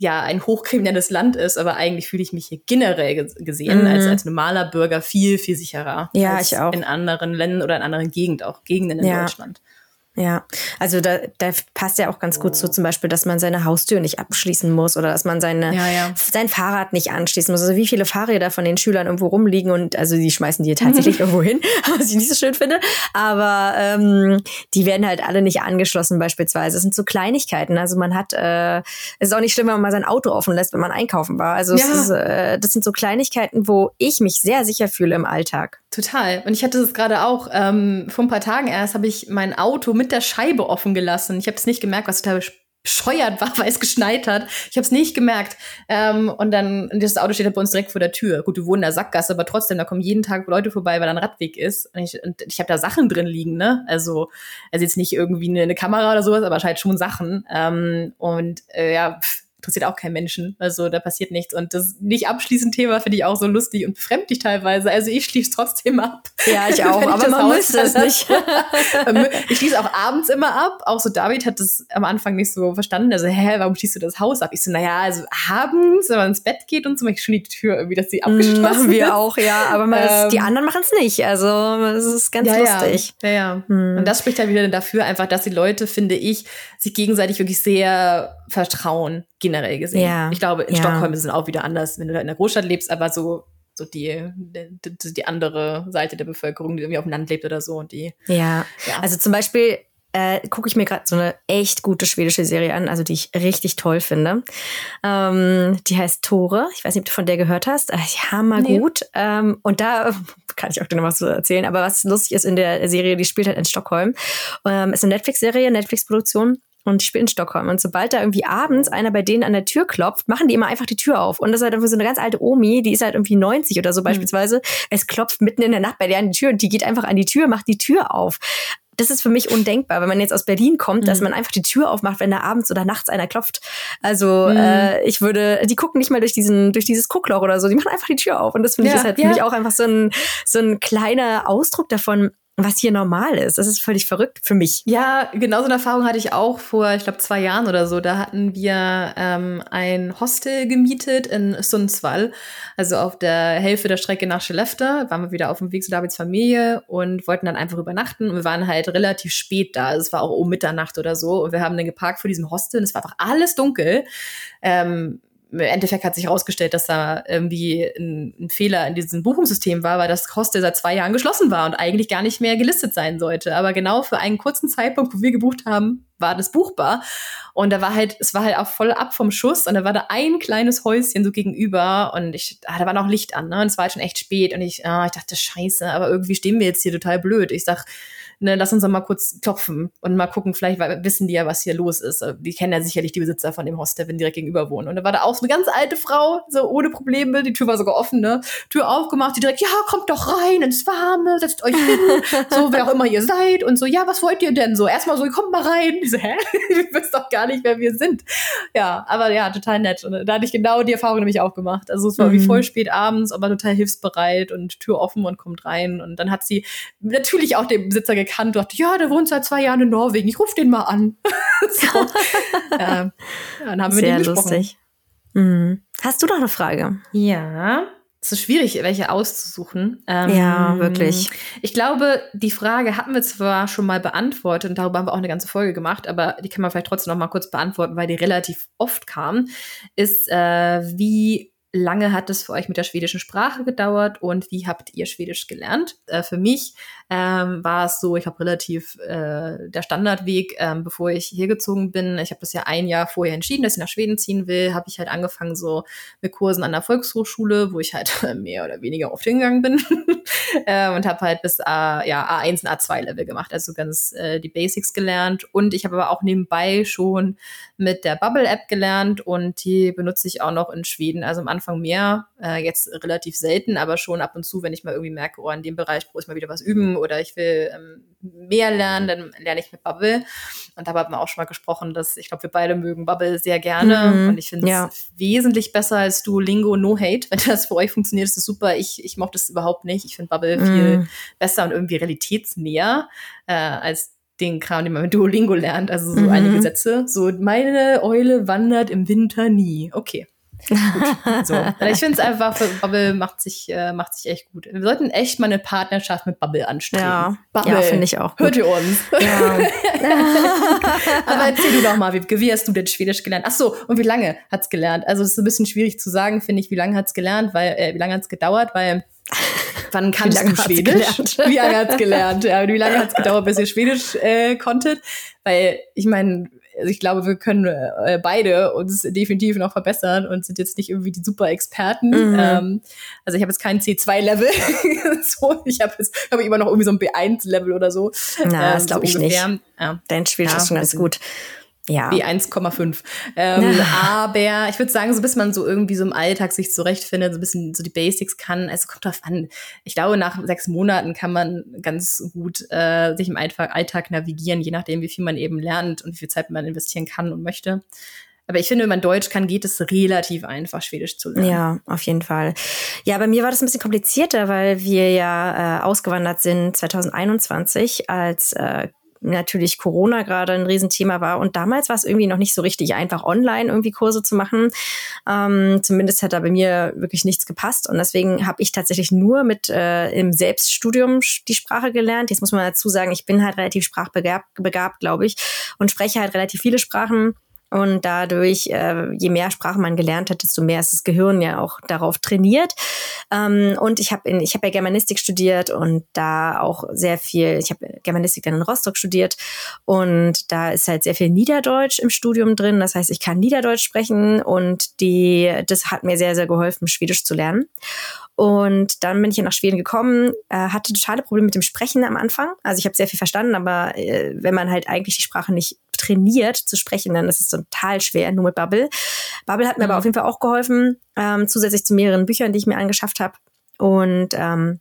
A: ja ein hochkriminelles Land ist, aber eigentlich fühle ich mich hier generell gesehen mhm. als, als normaler Bürger viel, viel sicherer.
B: Ja, ich auch.
A: In anderen Ländern oder in anderen Gegenden, auch Gegenden in ja. Deutschland.
B: Ja, also da, da passt ja auch ganz gut so zum Beispiel, dass man seine Haustür nicht abschließen muss oder dass man seine, ja, ja. sein Fahrrad nicht anschließen muss. Also wie viele Fahrräder von den Schülern irgendwo rumliegen und also die schmeißen die tatsächlich irgendwo hin, was ich nicht so schön finde. Aber ähm, die werden halt alle nicht angeschlossen beispielsweise. Es sind so Kleinigkeiten. Also man hat, äh, es ist auch nicht schlimm, wenn man mal sein Auto offen lässt, wenn man einkaufen war. Also ja. ist, äh, das sind so Kleinigkeiten, wo ich mich sehr sicher fühle im Alltag.
A: Total. Und ich hatte es gerade auch, ähm, vor ein paar Tagen erst habe ich mein Auto mit der Scheibe offen gelassen. Ich habe es nicht gemerkt, was total bescheuert war, weil es geschneit hat. Ich habe es nicht gemerkt. Ähm, und dann, das Auto steht halt bei uns direkt vor der Tür. Gut, wir wohnen in der Sackgasse, aber trotzdem, da kommen jeden Tag Leute vorbei, weil da ein Radweg ist. Und ich, und ich habe da Sachen drin liegen, ne? Also, also jetzt nicht irgendwie eine, eine Kamera oder sowas, aber halt schon Sachen. Ähm, und äh, ja, pff, interessiert auch kein Menschen. Also da passiert nichts. Und das nicht abschließend Thema finde ich auch so lustig und befremdlich teilweise. Also ich schließe trotzdem ab.
B: Ja, ich auch, aber man müsste es nicht.
A: ich schließe auch abends immer ab. Auch so David hat das am Anfang nicht so verstanden. Also, hä, warum schließt du das Haus ab? Ich so, naja, also abends, wenn man ins Bett geht und so, mache ich schon die Tür irgendwie, dass sie mm, abgeschlossen
B: machen wir ist. auch, ja. Aber man, ähm, die anderen machen es nicht. Also das ist ganz
A: ja,
B: lustig.
A: Ja, ja. ja. Hm. Und das spricht halt wieder dafür, einfach, dass die Leute, finde ich, sich gegenseitig wirklich sehr vertrauen generell gesehen. Ja. Ich glaube, in ja. Stockholm ist es auch wieder anders, wenn du da in der Großstadt lebst, aber so so die, die, die andere Seite der Bevölkerung, die irgendwie auf dem Land lebt oder so. Und die,
B: ja. ja. also zum Beispiel äh, gucke ich mir gerade so eine echt gute schwedische Serie an, also die ich richtig toll finde. Ähm, die heißt Tore. Ich weiß nicht, ob du von der gehört hast. Äh, hammergut. Nee. Ähm, und da kann ich auch dir noch was zu erzählen. Aber was lustig ist in der Serie, die spielt halt in Stockholm. Ähm, ist eine Netflix-Serie, Netflix-Produktion. Und ich spiele in Stockholm. Und sobald da irgendwie abends einer bei denen an der Tür klopft, machen die immer einfach die Tür auf. Und das ist halt irgendwie so eine ganz alte Omi, die ist halt irgendwie 90 oder so mhm. beispielsweise. Es klopft mitten in der Nacht bei der an die Tür und die geht einfach an die Tür, macht die Tür auf das ist für mich undenkbar, wenn man jetzt aus Berlin kommt, mhm. dass man einfach die Tür aufmacht, wenn da abends oder nachts einer klopft. Also mhm. äh, ich würde, die gucken nicht mal durch diesen, durch dieses Guckloch oder so, die machen einfach die Tür auf. Und das finde ja, ich ist halt ja. für mich auch einfach so ein, so ein kleiner Ausdruck davon, was hier normal ist. Das ist völlig verrückt für mich.
A: Ja, genau so eine Erfahrung hatte ich auch vor, ich glaube, zwei Jahren oder so. Da hatten wir ähm, ein Hostel gemietet in Sundsvall, also auf der Hälfte der Strecke nach Skellefteå. Waren wir wieder auf dem Weg zu Davids Familie und wollten dann einfach übernachten. Und wir waren halt relativ spät da. Also es war auch um Mitternacht oder so. Und wir haben dann geparkt vor diesem Hostel und es war einfach alles dunkel. Ähm, im Endeffekt hat sich herausgestellt, dass da irgendwie ein, ein, Fehler in diesem Buchungssystem war, weil das Hostel seit zwei Jahren geschlossen war und eigentlich gar nicht mehr gelistet sein sollte. Aber genau für einen kurzen Zeitpunkt, wo wir gebucht haben, war das buchbar. Und da war halt, es war halt auch voll ab vom Schuss und da war da ein kleines Häuschen so gegenüber und ich, ah, da war noch Licht an, ne? Und es war halt schon echt spät und ich, ah, ich dachte, scheiße, aber irgendwie stehen wir jetzt hier total blöd. Ich sag, ne, lass uns doch mal kurz klopfen und mal gucken, vielleicht wissen die ja, was hier los ist. Die kennen ja sicherlich die Besitzer von dem Hostel, wenn die direkt gegenüber wohnen. Und da war da auch so eine ganz alte Frau, so ohne Probleme, die Tür war sogar offen, ne? Tür aufgemacht, die direkt, ja, kommt doch rein ins Warme, setzt euch hin, so, wer auch immer ihr seid und so, ja, was wollt ihr denn so? Erstmal so, kommt mal rein. So, hä? du wisst doch gar nicht, wer wir sind. Ja, aber ja, total nett. Und da hatte ich genau die Erfahrung nämlich auch gemacht. Also es war mhm. wie voll spät abends, aber total hilfsbereit und Tür offen und kommt rein. Und dann hat sie natürlich auch den Besitzer gekannt und dachte, ja, der wohnt seit zwei Jahren in Norwegen, ich rufe den mal an. so.
B: äh, dann haben wir Sehr den gesprochen. lustig. Mhm. Hast du noch eine Frage?
A: Ja. Es ist schwierig, welche auszusuchen.
B: Ähm, ja, wirklich.
A: Ich glaube, die Frage hatten wir zwar schon mal beantwortet und darüber haben wir auch eine ganze Folge gemacht, aber die kann man vielleicht trotzdem noch mal kurz beantworten, weil die relativ oft kam. Ist, äh, wie lange hat es für euch mit der schwedischen Sprache gedauert und wie habt ihr Schwedisch gelernt? Äh, für mich ähm, war es so, ich habe relativ äh, der Standardweg, ähm, bevor ich hier gezogen bin. Ich habe das ja ein Jahr vorher entschieden, dass ich nach Schweden ziehen will, habe ich halt angefangen so mit Kursen an der Volkshochschule, wo ich halt mehr oder weniger oft hingegangen bin äh, und habe halt bis A, ja, A1 und A2 Level gemacht, also ganz äh, die Basics gelernt und ich habe aber auch nebenbei schon mit der Bubble App gelernt und die benutze ich auch noch in Schweden, also am Anfang Anfang mehr, äh, jetzt relativ selten, aber schon ab und zu, wenn ich mal irgendwie merke, oh, in dem Bereich muss ich mal wieder was üben oder ich will ähm, mehr lernen, dann lerne ich mit Bubble. Und da haben wir auch schon mal gesprochen, dass ich glaube, wir beide mögen Bubble sehr gerne mhm, und ich finde es ja. wesentlich besser als Duolingo No Hate. Wenn das für euch funktioniert, ist das super. Ich, ich mochte es überhaupt nicht. Ich finde Bubble mhm. viel besser und irgendwie realitätsnäher äh, als den Kram, den man mit Duolingo lernt. Also so mhm. einige Sätze. So, meine Eule wandert im Winter nie. Okay. So. Ich finde es einfach, Bubble macht sich, äh, macht sich echt gut. Wir sollten echt mal eine Partnerschaft mit Bubble anstreben.
B: Ja,
A: Bubble,
B: ja finde ich auch.
A: Gut. Hört ihr uns? Ja. Aber erzähl du doch mal, wie, wie hast du denn Schwedisch gelernt? Ach so, und wie lange hat's gelernt? Also es ist ein bisschen schwierig zu sagen, finde ich, wie lange hat's gelernt, weil, äh, wie lange hat's gedauert, weil Wann kannst du Schwedisch? Wie lange hat's gelernt? Ja, wie lange hat's gedauert, bis ihr Schwedisch äh, konntet? Weil ich meine, ich glaube, wir können äh, beide uns definitiv noch verbessern und sind jetzt nicht irgendwie die super Experten. Mhm. Ähm, also ich habe jetzt kein C2-Level. so, ich habe jetzt hab immer noch irgendwie so ein B1-Level oder so.
B: Na, ähm, das glaube so ich ungefähr. nicht. Ja. Dein Spiel ja, ist schon ganz gut.
A: Ja. Wie 1,5. Ähm, aber ich würde sagen, so bis man so irgendwie so im Alltag sich zurechtfindet, so ein bisschen so die Basics kann, also kommt drauf an. Ich glaube, nach sechs Monaten kann man ganz gut äh, sich im Alltag, navigieren, je nachdem, wie viel man eben lernt und wie viel Zeit man investieren kann und möchte. Aber ich finde, wenn man Deutsch kann, geht es relativ einfach, Schwedisch zu lernen.
B: Ja, auf jeden Fall. Ja, bei mir war das ein bisschen komplizierter, weil wir ja äh, ausgewandert sind 2021 als äh, natürlich Corona gerade ein Riesenthema war. Und damals war es irgendwie noch nicht so richtig einfach, online irgendwie Kurse zu machen. Ähm, zumindest hat da bei mir wirklich nichts gepasst. Und deswegen habe ich tatsächlich nur mit äh, im Selbststudium die Sprache gelernt. Jetzt muss man dazu sagen, ich bin halt relativ sprachbegabt, begabt, glaube ich, und spreche halt relativ viele Sprachen Und dadurch, äh, je mehr Sprachen man gelernt hat, desto mehr ist das Gehirn ja auch darauf trainiert. Ähm, und ich habe ich hab ja Germanistik studiert und da auch sehr viel, ich habe Germanistik dann in Rostock studiert und da ist halt sehr viel Niederdeutsch im Studium drin. Das heißt, ich kann Niederdeutsch sprechen und die, das hat mir sehr, sehr geholfen, Schwedisch zu lernen. Und dann bin ich ja nach Schweden gekommen, äh, hatte totale Probleme mit dem Sprechen am Anfang. Also ich habe sehr viel verstanden, aber äh, wenn man halt eigentlich die Sprache nicht trainiert zu sprechen, dann ist es total schwer, nur mit Bubble. Bubble hat mir mhm. aber auf jeden Fall auch geholfen, ähm, zusätzlich zu mehreren Büchern, die ich mir angeschafft habe. Und ähm,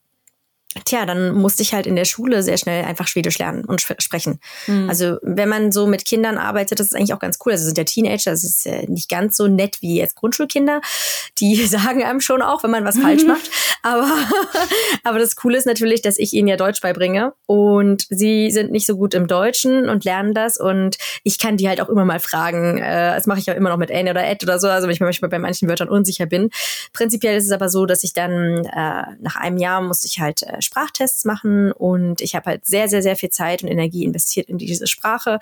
B: Tja, dann musste ich halt in der Schule sehr schnell einfach Schwedisch lernen und sprechen. Mhm. Also wenn man so mit Kindern arbeitet, das ist eigentlich auch ganz cool. Also sind ja Teenager, das ist äh, nicht ganz so nett wie jetzt Grundschulkinder. Die sagen einem schon auch, wenn man was falsch macht. Aber, aber das Coole ist natürlich, dass ich ihnen ja Deutsch beibringe und sie sind nicht so gut im Deutschen und lernen das und ich kann die halt auch immer mal fragen. Äh, das mache ich ja immer noch mit Anne oder Ed oder so, also wenn ich mir manchmal bei manchen Wörtern unsicher bin. Prinzipiell ist es aber so, dass ich dann äh, nach einem Jahr musste ich halt Sprachtests machen und ich habe halt sehr, sehr, sehr viel Zeit und Energie investiert in diese Sprache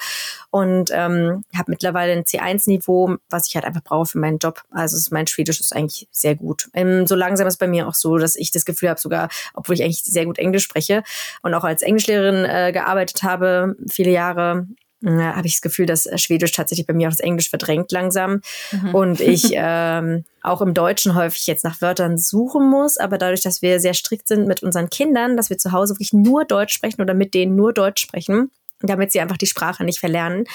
B: und ähm, habe mittlerweile ein C1-Niveau, was ich halt einfach brauche für meinen Job. Also mein Schwedisch ist eigentlich sehr gut. Ähm, so langsam ist bei mir auch so, dass ich das Gefühl habe, sogar, obwohl ich eigentlich sehr gut Englisch spreche und auch als Englischlehrerin äh, gearbeitet habe, viele Jahre, ja, habe ich das Gefühl, dass Schwedisch tatsächlich bei mir auch das Englisch verdrängt langsam mhm. und ich ähm, auch im Deutschen häufig jetzt nach Wörtern suchen muss, aber dadurch, dass wir sehr strikt sind mit unseren Kindern, dass wir zu Hause wirklich nur Deutsch sprechen oder mit denen nur Deutsch sprechen, damit sie einfach die Sprache nicht verlernen,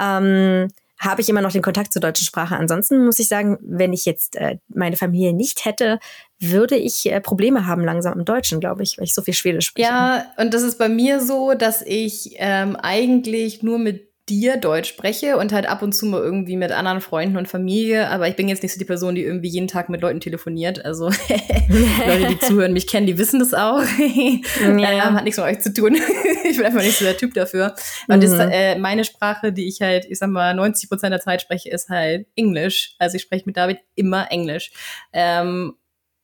B: ähm, habe ich immer noch den Kontakt zur deutschen Sprache. Ansonsten muss ich sagen, wenn ich jetzt äh, meine Familie nicht hätte, würde ich äh, Probleme haben langsam im Deutschen, glaube ich, weil ich so viel Schwedisch spreche.
A: Ja, und das ist bei mir so, dass ich ähm, eigentlich nur mit dir Deutsch spreche und halt ab und zu mal irgendwie mit anderen Freunden und Familie, aber ich bin jetzt nicht so die Person, die irgendwie jeden Tag mit Leuten telefoniert. Also Leute, die zuhören, mich kennen, die wissen das auch. ja. ähm, hat nichts mit euch zu tun. ich bin einfach nicht so der Typ dafür. Und mhm. das, äh, meine Sprache, die ich halt, ich sag mal, 90 Prozent der Zeit spreche, ist halt Englisch. Also ich spreche mit David immer Englisch. Ähm,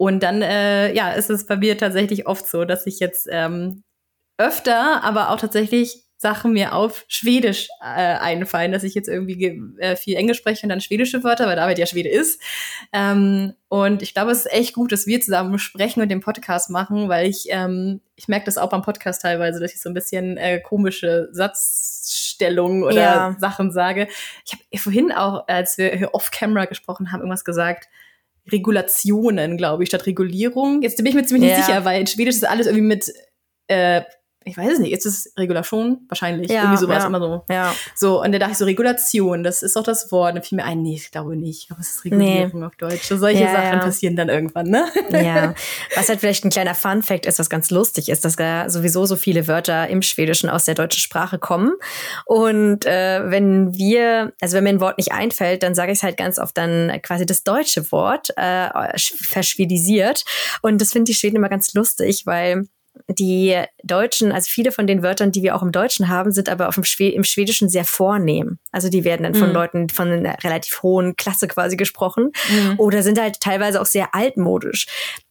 A: und dann, äh, ja, ist es bei mir tatsächlich oft so, dass ich jetzt ähm, öfter, aber auch tatsächlich Sachen mir auf Schwedisch äh, einfallen, dass ich jetzt irgendwie äh, viel Englisch spreche und dann schwedische Wörter, weil David ja Schwede ist. Ähm, und ich glaube, es ist echt gut, dass wir zusammen sprechen und den Podcast machen, weil ich, ähm, ich merke das auch beim Podcast teilweise, dass ich so ein bisschen äh, komische Satzstellungen oder ja. Sachen sage. Ich habe vorhin auch, als wir hier off-camera gesprochen haben, irgendwas gesagt. Regulationen, glaube ich, statt Regulierung. Jetzt bin ich mir ziemlich ja. nicht sicher, weil in Schwedisch ist alles irgendwie mit äh, ich weiß es nicht, ist es Regulation? Wahrscheinlich. Ja, Irgendwie sowas, ja. immer so. Ja. So, und da dachte ich so, Regulation, das ist doch das Wort. Und dann fiel mir ein, nee, ich glaube nicht. Aber es ist Regulierung nee. auf Deutsch. So, solche ja, Sachen passieren dann irgendwann, ne?
B: Ja. Was halt vielleicht ein kleiner Fun-Fact ist, was ganz lustig ist, dass da sowieso so viele Wörter im Schwedischen aus der deutschen Sprache kommen. Und äh, wenn wir, also wenn mir ein Wort nicht einfällt, dann sage ich es halt ganz oft dann quasi das deutsche Wort äh, verschwedisiert. Und das finde ich Schweden immer ganz lustig, weil die Deutschen, also viele von den Wörtern, die wir auch im Deutschen haben, sind aber auf dem Schwe im Schwedischen sehr vornehm. Also die werden dann von mhm. Leuten von einer relativ hohen Klasse quasi gesprochen mhm. oder sind halt teilweise auch sehr altmodisch.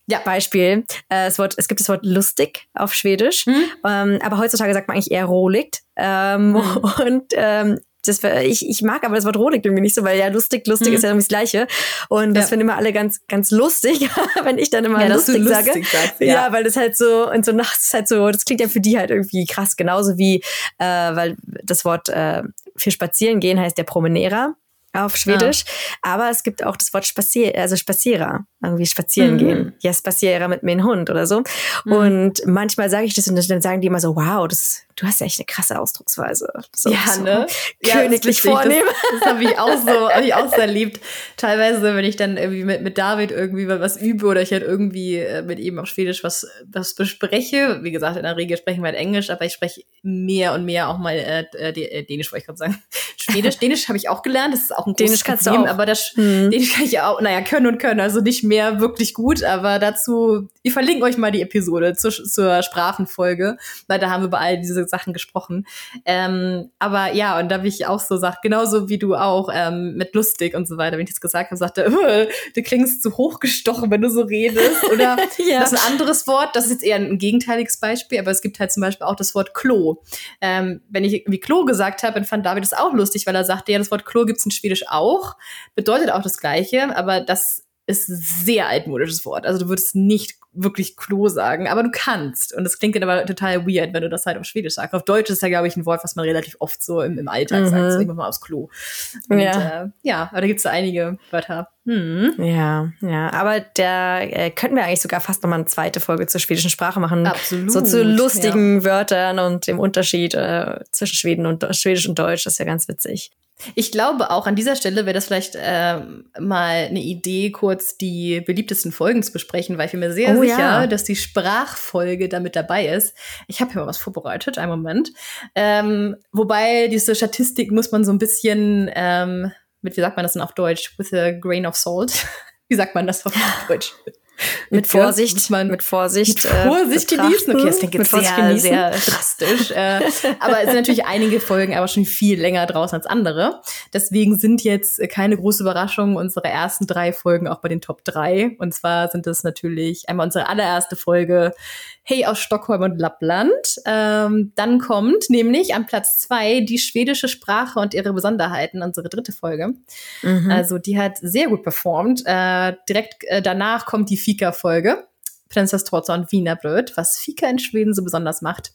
B: Ja, Beispiel, äh, das Wort, es gibt das Wort lustig auf Schwedisch, mhm. ähm, aber heutzutage sagt man eigentlich eher roligt. Ähm, mhm. Und ähm, das war, ich, ich mag aber das Wort Rolik irgendwie nicht so, weil ja lustig, lustig mhm. ist ja irgendwie das Gleiche. Und das ja. finden immer alle ganz, ganz lustig, wenn ich dann immer ja, lustig, lustig sage. Sagst, ja. ja. weil das halt so, und so nachts ist halt so, das klingt ja für die halt irgendwie krass, genauso wie, äh, weil das Wort äh, für spazieren gehen heißt der Promenera auf Schwedisch. Ja. Aber es gibt auch das Wort Spazier, also Spazierer, irgendwie spazieren mhm. gehen. Ja, Spazierer mit meinem Hund oder so. Mhm. Und manchmal sage ich das und dann sagen die immer so, wow, das, du hast ja echt eine krasse Ausdrucksweise. So,
A: ja,
B: so
A: ne?
B: Königlich ja, vornehm.
A: Das, das habe ich auch so, hab ich auch sehr liebt. Teilweise, wenn ich dann irgendwie mit, mit David irgendwie was übe oder ich halt irgendwie äh, mit ihm auf Schwedisch was, was bespreche. Wie gesagt, in der Regel sprechen wir halt Englisch, aber ich spreche mehr und mehr auch mal äh, äh Dänisch, wollte ich gerade sagen. Schwedisch, Dänisch habe ich auch gelernt. Das ist auch ein
B: Dänisch kannst Problem, du auch.
A: aber das hm. Dänisch kann ich auch, naja, können und können, also nicht mehr wirklich gut, aber dazu, ich verlinke euch mal die Episode zur, zur Sprachenfolge, weil da haben wir über all diese Sachen gesprochen. Ähm, aber ja, und da habe ich auch so gesagt, genauso wie du auch ähm, mit lustig und so weiter, wenn ich das gesagt habe, sagte, äh, du klingst zu hochgestochen, wenn du so redest. Oder ja. das ist ein anderes Wort, das ist jetzt eher ein gegenteiliges Beispiel, aber es gibt halt zum Beispiel auch das Wort Klo. Ähm, wenn ich wie Klo gesagt habe, dann fand David das auch lustig, weil er sagte, ja, das Wort Klo gibt's in Schwedisch auch, bedeutet auch das Gleiche, aber das ist ein sehr altmodisches Wort. Also du würdest nicht wirklich Klo sagen, aber du kannst. Und das klingt dann aber total weird, wenn du das halt auf Schwedisch sagst. Auf Deutsch ist ja, glaube ich, ein Wort, was man relativ oft so im, im Alltag mhm. sagt. So irgendwann mal aufs Klo. Und, ja. Äh, ja, aber da gibt es so einige Wörter.
B: Hm. Ja, ja. Aber da äh, könnten wir eigentlich sogar fast nochmal eine zweite Folge zur schwedischen Sprache machen.
A: Absolut.
B: So zu lustigen ja. Wörtern und dem Unterschied äh, zwischen Schweden und Schwedisch und Deutsch. Das ist ja ganz witzig.
A: Ich glaube auch an dieser Stelle wäre das vielleicht äh, mal eine Idee, kurz die beliebtesten Folgen zu besprechen, weil ich bin mir sehr oh, sicher, ja. dass die Sprachfolge damit dabei ist. Ich habe hier mal was vorbereitet, einen Moment. Ähm, wobei diese Statistik muss man so ein bisschen ähm, mit, wie sagt man das denn auf Deutsch? With a grain of salt. wie sagt man das auf Deutsch?
B: Mit Vorsicht, man mit Vorsicht,
A: mit Vorsicht äh, genießen. Okay, das klingt jetzt sehr, sehr drastisch. äh, aber es sind natürlich einige Folgen aber schon viel länger draußen als andere. Deswegen sind jetzt keine große Überraschung unsere ersten drei Folgen auch bei den Top 3. Und zwar sind es natürlich einmal unsere allererste Folge Hey aus Stockholm und Lappland. Ähm, dann kommt nämlich an Platz zwei die schwedische Sprache und ihre Besonderheiten, unsere dritte Folge. Mhm. Also die hat sehr gut performt. Äh, direkt äh, danach kommt die Fika-Folge. Princess Torza und Wienerbröt, was Fika in Schweden so besonders macht.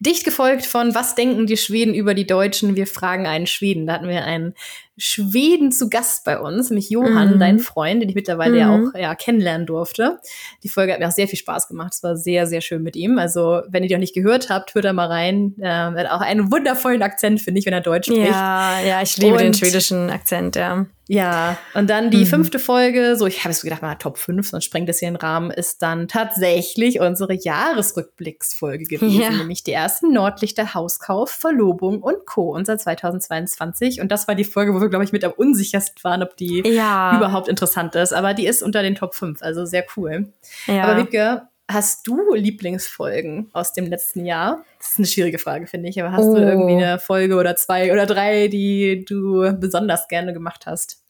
A: Dicht gefolgt von Was denken die Schweden über die Deutschen? Wir fragen einen Schweden. Da hatten wir einen Schweden zu Gast bei uns, nämlich Johann, mhm. dein Freund, den ich mittlerweile mhm. ja auch ja, kennenlernen durfte. Die Folge hat mir auch sehr viel Spaß gemacht. Es war sehr, sehr schön mit ihm. Also, wenn ihr die noch nicht gehört habt, hört da mal rein. Ähm, er hat auch einen wundervollen Akzent, finde ich, wenn er Deutsch spricht.
B: Ja, ja, ich liebe Und, den schwedischen Akzent, ja.
A: Ja, und dann die mhm. fünfte Folge, so ich habe es gedacht, mal Top 5, sonst sprengt das hier den Rahmen, ist dann tatsächlich unsere Jahresrückblicksfolge gewesen, ja. nämlich die ersten Nordlichter Hauskauf, Verlobung und Co. unser 2022 und das war die Folge, wo wir glaube ich mit am unsichersten waren, ob die ja. überhaupt interessant ist, aber die ist unter den Top 5, also sehr cool. Ja. Aber Wiebke, Hast du Lieblingsfolgen aus dem letzten Jahr? Das ist eine schwierige Frage, finde ich. Aber hast oh. du irgendwie eine Folge oder zwei oder drei, die du besonders gerne gemacht hast?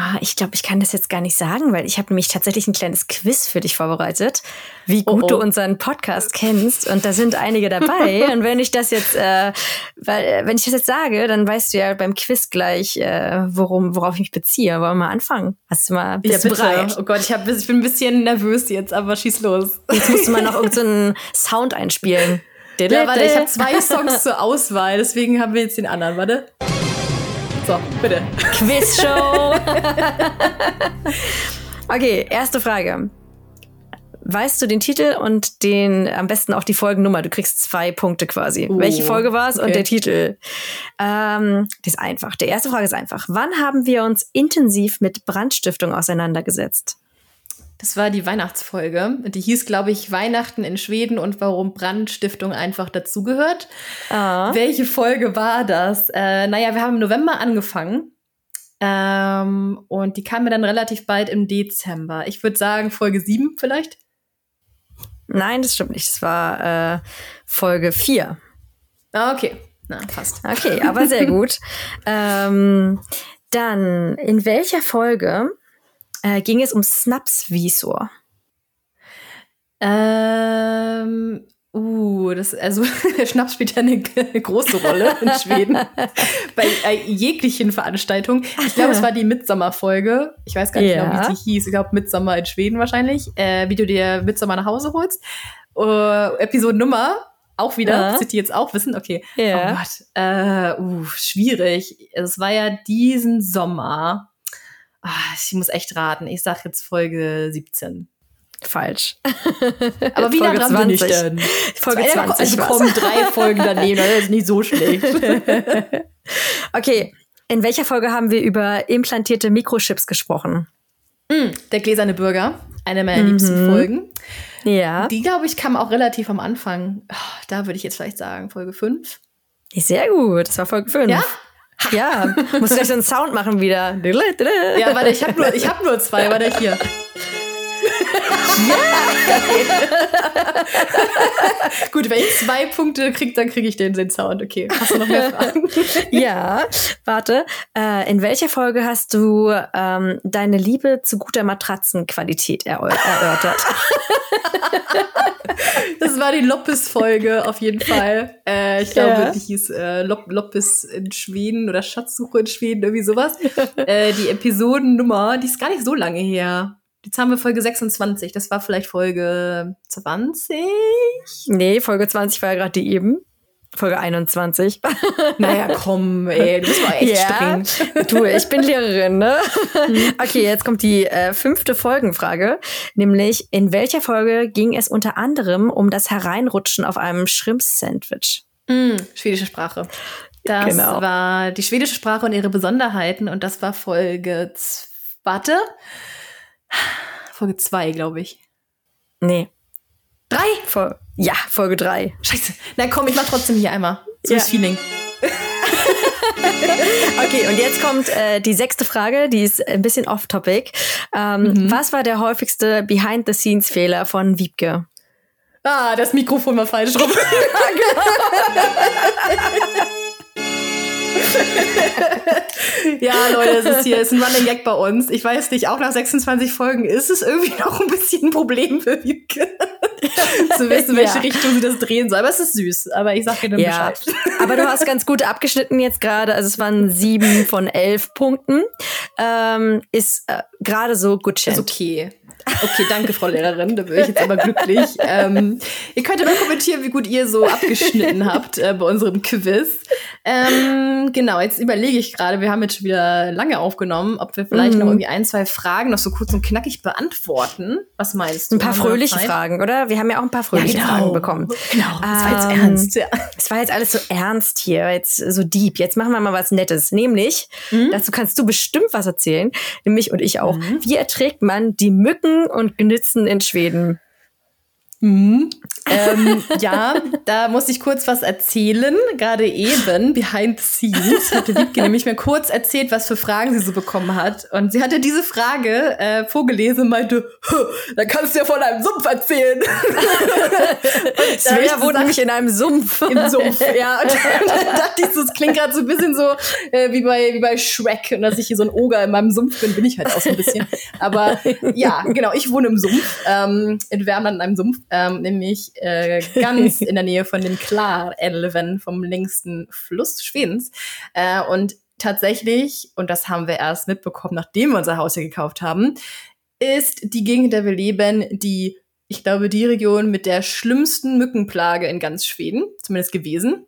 B: Ah, ich glaube, ich kann das jetzt gar nicht sagen, weil ich habe nämlich tatsächlich ein kleines Quiz für dich vorbereitet, wie gut oh, oh. du unseren Podcast kennst. Und da sind einige dabei. und wenn ich das jetzt, äh, weil, äh, wenn ich das jetzt sage, dann weißt du ja beim Quiz gleich, äh, worum, worauf ich mich beziehe. Wollen wir mal anfangen? Hast du mal bist
A: ja, bereit? Oh Gott, ich, hab, ich bin ein bisschen nervös jetzt, aber schieß los.
B: Jetzt musst du mal noch irgendeinen so Sound einspielen.
A: Ja, warte, ich habe zwei Songs zur Auswahl, deswegen haben wir jetzt den anderen. Warte. So, bitte.
B: Quizshow. okay, erste Frage. Weißt du den Titel und den am besten auch die Folgennummer? Du kriegst zwei Punkte quasi. Oh, Welche Folge war es okay. und der Titel? Ähm, die ist einfach. Die erste Frage ist einfach. Wann haben wir uns intensiv mit Brandstiftung auseinandergesetzt?
A: Das war die Weihnachtsfolge. Die hieß, glaube ich, Weihnachten in Schweden und warum Brandstiftung einfach dazugehört. Ah. Welche Folge war das? Äh, naja, wir haben im November angefangen. Ähm, und die kam mir dann relativ bald im Dezember. Ich würde sagen, Folge 7 vielleicht.
B: Nein, das stimmt nicht. Es war äh, Folge 4.
A: Ah, okay. Na, fast.
B: Okay, aber sehr gut. ähm, dann, in welcher Folge äh, ging es um Snapsvisor.
A: Ähm, uh, das, also Schnaps spielt ja eine große Rolle in Schweden. Bei äh, jeglichen Veranstaltungen. Ich glaube, es war die Midsommer-Folge. Ich weiß gar nicht yeah. genau, wie sie hieß. Ich glaube, Midsommer in Schweden wahrscheinlich. Äh, wie du dir Midsommer nach Hause holst. Uh, Episodennummer auch wieder, ja. das die jetzt auch wissen, okay. Ja. Oh Gott, äh, uh, schwierig. Es war ja diesen Sommer. Ah, ich muss echt raten. Ich sag jetzt Folge 17.
B: Falsch.
A: Aber wie Folge dran 20. bin ich denn?
B: Folge 20.
A: Also kommen drei Folgen daneben, das ist nicht so schlecht.
B: okay, in welcher Folge haben wir über implantierte Mikrochips gesprochen?
A: Mm, der gläserne Bürger, eine meiner mhm. liebsten Folgen.
B: Ja.
A: Die, glaube ich, kam auch relativ am Anfang. Oh, da würde ich jetzt vielleicht sagen, Folge 5.
B: Sehr gut, das war Folge 5.
A: Ja?
B: Ja, musst du gleich so einen Sound machen wieder.
A: Ja, warte, ich habe nur, hab nur zwei, warte hier. Gut, wenn ich zwei Punkte kriege, dann kriege ich den, den Sound. Okay, hast du noch mehr Fragen?
B: ja, warte. Äh, in welcher Folge hast du ähm, deine Liebe zu guter Matratzenqualität erörtert?
A: das war die Loppes-Folge auf jeden Fall. Äh, ich glaube, ja. die hieß äh, Loppes in Schweden oder Schatzsuche in Schweden, irgendwie sowas. äh, die Episodennummer, die ist gar nicht so lange her. Jetzt haben wir Folge 26. Das war vielleicht Folge 20?
B: Nee, Folge 20 war ja gerade die eben. Folge 21.
A: naja, komm, ey, du bist mal echt ja, streng.
B: Du, ich bin Lehrerin, ne? Mhm. Okay, jetzt kommt die äh, fünfte Folgenfrage, nämlich in welcher Folge ging es unter anderem um das Hereinrutschen auf einem Shrimp-Sandwich?
A: Mm, schwedische Sprache. Das genau. war die schwedische Sprache und ihre Besonderheiten und das war Folge, warte, Folge 2, glaube ich.
B: Nee.
A: Drei?
B: Vol ja, Folge 3.
A: Scheiße. Na komm, ich mach trotzdem hier einmal. So ja. Feeling.
B: okay, und jetzt kommt äh, die sechste Frage, die ist ein bisschen off-topic. Ähm, mhm. Was war der häufigste Behind-the-Scenes-Fehler von Wiebke?
A: Ah, das Mikrofon war falsch rum. ja, Leute, es ist hier, es ist ein Running Gag bei uns. Ich weiß nicht, auch nach 26 Folgen ist es irgendwie noch ein bisschen ein Problem für Wiebke. zu wissen, welche ja. Richtung sie das drehen soll. Aber es ist süß. Aber ich sag dir ja. Bescheid.
B: Aber du hast ganz gut abgeschnitten jetzt gerade. Also es waren sieben von elf Punkten. Ähm, ist äh, gerade so gut
A: Ist okay. Okay, danke, Frau Lehrerin. Da bin ich jetzt aber glücklich. Ähm, ihr könnt ja mal kommentieren, wie gut ihr so abgeschnitten habt äh, bei unserem Quiz. Ähm, genau, jetzt überlege ich gerade, wir haben jetzt schon wieder lange aufgenommen, ob wir vielleicht mhm. noch irgendwie ein, zwei Fragen noch so kurz und knackig beantworten. Was meinst du?
B: Ein paar fröhliche Fragen, oder? Wir haben ja auch ein paar fröhliche ja, genau. Fragen bekommen.
A: Genau, das war jetzt ähm, ernst. Ja.
B: Es war jetzt alles so ernst hier, jetzt so deep. Jetzt machen wir mal was Nettes. Nämlich, mhm. dazu kannst du bestimmt was erzählen, nämlich und ich auch. Mhm. Wie erträgt man die Mücken und Gnitzen in Schweden?
A: Mhm. Ähm, ja, da muss ich kurz was erzählen. Gerade eben, behind the scenes, hatte Wiebke nämlich mir kurz erzählt, was für Fragen sie so bekommen hat. Und sie hatte diese Frage äh, vorgelesen und meinte, da kannst du ja von einem Sumpf erzählen.
B: Svea wohnt nämlich in einem Sumpf.
A: Im Sumpf, ja. Und dann dachte ich es klingt gerade so ein bisschen so äh, wie, bei, wie bei Shrek. Und dass ich hier so ein Oger in meinem Sumpf bin, bin ich halt auch so ein bisschen. Aber ja, genau, ich wohne im Sumpf, ähm, in Wärmland in einem Sumpf ähm, nämlich äh, ganz in der Nähe von den Klarälven, vom längsten Fluss Schwedens. Äh, und tatsächlich, und das haben wir erst mitbekommen, nachdem wir unser Haus hier gekauft haben, ist die Gegend, in der wir leben, die, ich glaube, die Region mit der schlimmsten Mückenplage in ganz Schweden, zumindest gewesen.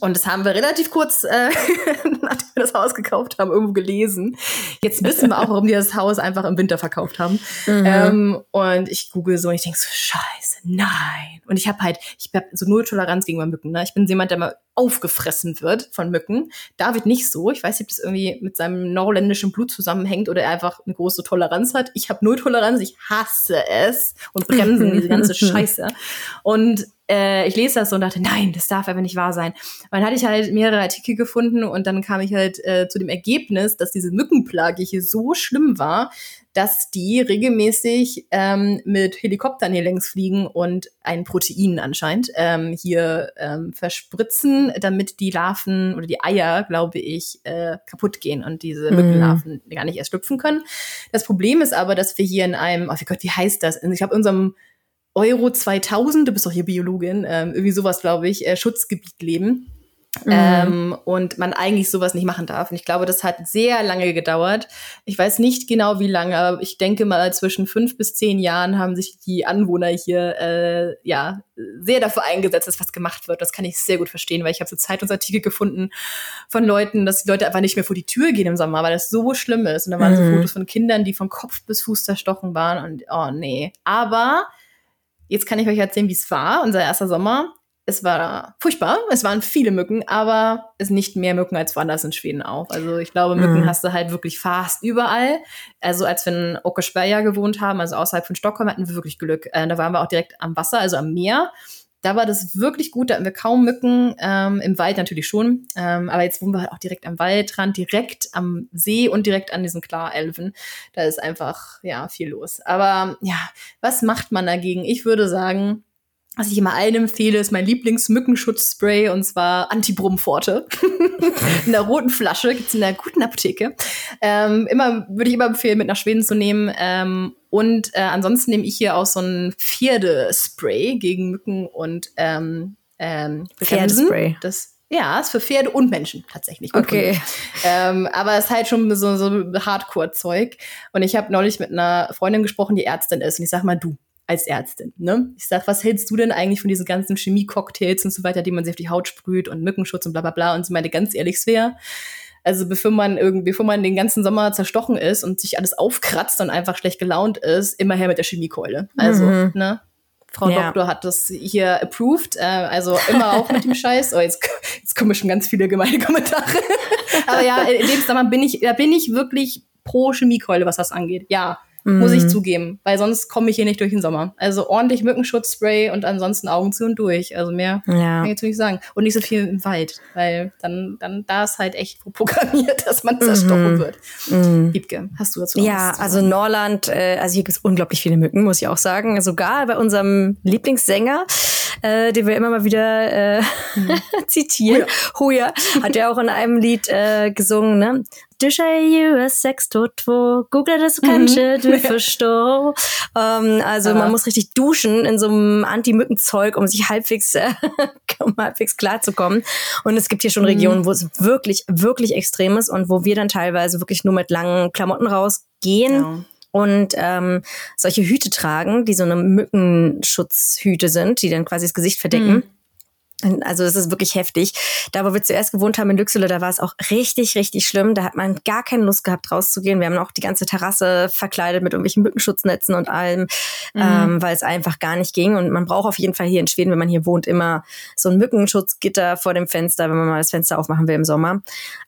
A: Und das haben wir relativ kurz, äh, nachdem wir das Haus gekauft haben, irgendwo gelesen. Jetzt wissen wir auch, warum die das Haus einfach im Winter verkauft haben. Mhm. Ähm, und ich google so und ich denke so, scheiße, nein. Und ich habe halt, ich habe so null Toleranz gegenüber Mücken. Ne? Ich bin jemand, der mal aufgefressen wird von Mücken. David nicht so. Ich weiß nicht, ob das irgendwie mit seinem neuroländischen Blut zusammenhängt oder er einfach eine große Toleranz hat. Ich habe null Toleranz, ich hasse es und bremsen diese ganze Scheiße. Und äh, ich lese das so und dachte, nein, das darf einfach nicht wahr sein. Und dann hatte ich halt mehrere Artikel gefunden und dann kam ich halt äh, zu dem Ergebnis, dass diese Mückenplage hier so schlimm war, dass die regelmäßig ähm, mit Helikoptern hier längs fliegen und ein Protein anscheinend ähm, hier ähm, verspritzen, damit die Larven oder die Eier, glaube ich, äh, kaputt gehen und diese mhm. Mückenlarven gar nicht erst schlüpfen können. Das Problem ist aber, dass wir hier in einem, oh Gott, wie heißt das? Ich habe in unserem Euro 2000, du bist doch hier Biologin, ähm, irgendwie sowas, glaube ich, äh, Schutzgebiet leben. Mhm. Ähm, und man eigentlich sowas nicht machen darf. Und ich glaube, das hat sehr lange gedauert. Ich weiß nicht genau wie lange, aber ich denke mal, zwischen fünf bis zehn Jahren haben sich die Anwohner hier äh, ja sehr dafür eingesetzt, dass was gemacht wird. Das kann ich sehr gut verstehen, weil ich habe so Zeitungsartikel gefunden von Leuten, dass die Leute einfach nicht mehr vor die Tür gehen im Sommer, weil das so schlimm ist. Und da waren mhm. so Fotos von Kindern, die von Kopf bis Fuß zerstochen waren. Und oh nee. Aber jetzt kann ich euch erzählen, wie es war, unser erster Sommer es war furchtbar, es waren viele Mücken, aber es nicht mehr Mücken als woanders in Schweden auch. Also ich glaube, Mücken mhm. hast du halt wirklich fast überall. Also als wir in Åkersberga gewohnt haben, also außerhalb von Stockholm, hatten wir wirklich Glück. Äh, da waren wir auch direkt am Wasser, also am Meer. Da war das wirklich gut, da hatten wir kaum Mücken, ähm, im Wald natürlich schon, ähm, aber jetzt wohnen wir halt auch direkt am Waldrand, direkt am See und direkt an diesen Klarelfen. Da ist einfach, ja, viel los. Aber ja, was macht man dagegen? Ich würde sagen, was ich immer allen empfehle, ist mein Lieblingsmückenschutzspray und zwar Anti-Brummforte. in der roten Flasche, gibt's in der guten Apotheke. Ähm, immer, würde ich immer empfehlen, mit nach Schweden zu nehmen. Ähm, und äh, ansonsten nehme ich hier auch so ein Pferdespray gegen Mücken und ähm, ähm,
B: Pferdespray.
A: Das ja, ist für Pferde und Menschen tatsächlich.
B: Und okay.
A: Ähm, aber es ist halt schon so, so Hardcore-Zeug. Und ich habe neulich mit einer Freundin gesprochen, die Ärztin ist. Und ich sag mal, du, als Ärztin. Ne? Ich sag, was hältst du denn eigentlich von diesen ganzen Chemie-Cocktails und so weiter, die man sich auf die Haut sprüht und Mückenschutz und bla bla bla. Und sie meinte ganz ehrlich, Svea, also bevor man irgendwie, bevor man den ganzen Sommer zerstochen ist und sich alles aufkratzt und einfach schlecht gelaunt ist, immer her mit der Chemiekeule. Also, mhm. ne? Frau ja. Doktor hat das hier approved, äh, also immer auch mit dem Scheiß. Oh, jetzt, jetzt kommen schon ganz viele gemeine Kommentare. Aber ja, in dem Sommer bin ich, da bin ich wirklich pro Chemiekeule, was das angeht. Ja, Mm. Muss ich mhm. zugeben, weil sonst komme ich hier nicht durch den Sommer. Also ordentlich Mückenschutzspray und ansonsten Augen zu und durch. Also mehr ja. kann ich jetzt nicht sagen. Und nicht so viel im Wald, weil dann, dann da ist halt echt programmiert, dass man zerstochen mm. wird. Mm. Liebke, hast du dazu
B: Ja, also Norland, äh, also hier gibt es unglaublich viele Mücken, muss ich auch sagen. Sogar bei unserem Lieblingssänger, äh, den wir immer mal wieder äh, mhm. zitieren, Huja, hat ja auch in einem Lied äh, gesungen, ne? Du ju är 622, googla det så kanske du förstår. Ähm, also ja. man muss richtig duschen in so einem Anti-Mücken-Zeug, um sich halbwegs, äh, um halbwegs klarzukommen. Und es gibt hier schon mhm. Regionen, wo es wirklich, wirklich extrem ist und wo wir dann teilweise wirklich nur mit langen Klamotten rausgehen. Ja und ähm, solche Hüte tragen, die so eine Mückenschutzhüte sind, die dann quasi das Gesicht verdecken. Mhm. Also das ist wirklich heftig. Da, wo wir zuerst gewohnt haben in Lüxele, da war es auch richtig, richtig schlimm. Da hat man gar keine Lust gehabt, rauszugehen. Wir haben auch die ganze Terrasse verkleidet mit irgendwelchen Mückenschutznetzen und allem, mhm. ähm, weil es einfach gar nicht ging. Und man braucht auf jeden Fall hier in Schweden, wenn man hier wohnt, immer so ein Mückenschutzgitter vor dem Fenster, wenn man mal das Fenster aufmachen will im Sommer.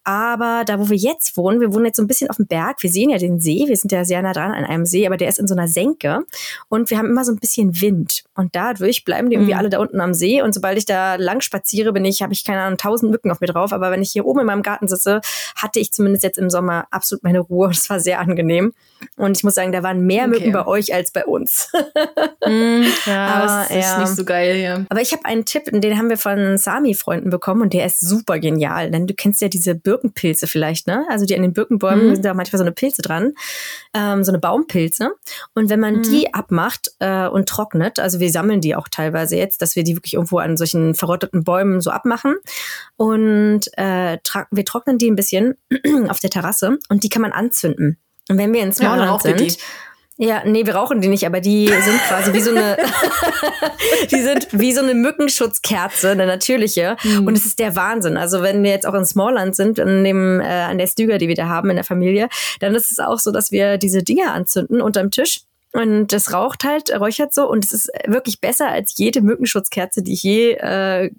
B: Aber da, wo wir jetzt wohnen, wir wohnen jetzt so ein bisschen auf dem Berg. Wir sehen ja den See. Wir sind ja sehr nah dran an einem See, aber der ist in so einer Senke. Und wir haben immer so ein bisschen Wind. Und dadurch bleiben die irgendwie mhm. alle da unten am See. Und sobald ich da lang spaziere, bin ich, habe ich keine Ahnung, tausend Mücken auf mir drauf. Aber wenn ich hier oben in meinem Garten sitze, hatte ich zumindest jetzt im Sommer absolut meine Ruhe. Das war sehr angenehm. Und ich muss sagen, da waren mehr Mücken bei euch als bei uns.
A: mm, ja, aber, das ist ja. nicht so geil hier.
B: Aber ich habe einen Tipp, den haben wir von Sami-Freunden bekommen und der ist super genial. Denn du kennst ja diese Birkenpilze vielleicht, ne? Also die an den Birkenbäumen mm. sind da manchmal so eine Pilze dran, ähm, so eine Baumpilze. Und wenn man mm. die abmacht äh, und trocknet, also wir sammeln die auch teilweise jetzt, dass wir die wirklich irgendwo an solchen verrotteten Bäumen so abmachen und äh, wir trocknen die ein bisschen auf der Terrasse und die kann man anzünden. Und wenn wir in Smallland ja, sind, ja, nee, wir rauchen die nicht, aber die sind quasi wie so eine, die sind wie so eine Mückenschutzkerze, eine natürliche. Mhm. Und es ist der Wahnsinn. Also wenn wir jetzt auch in Smallland sind, an dem, äh, an der Stüger, die wir da haben in der Familie, dann ist es auch so, dass wir diese Dinger anzünden unterm Tisch. Und das raucht halt, räuchert so und es ist wirklich besser als jede Mückenschutzkerze, die ich je äh,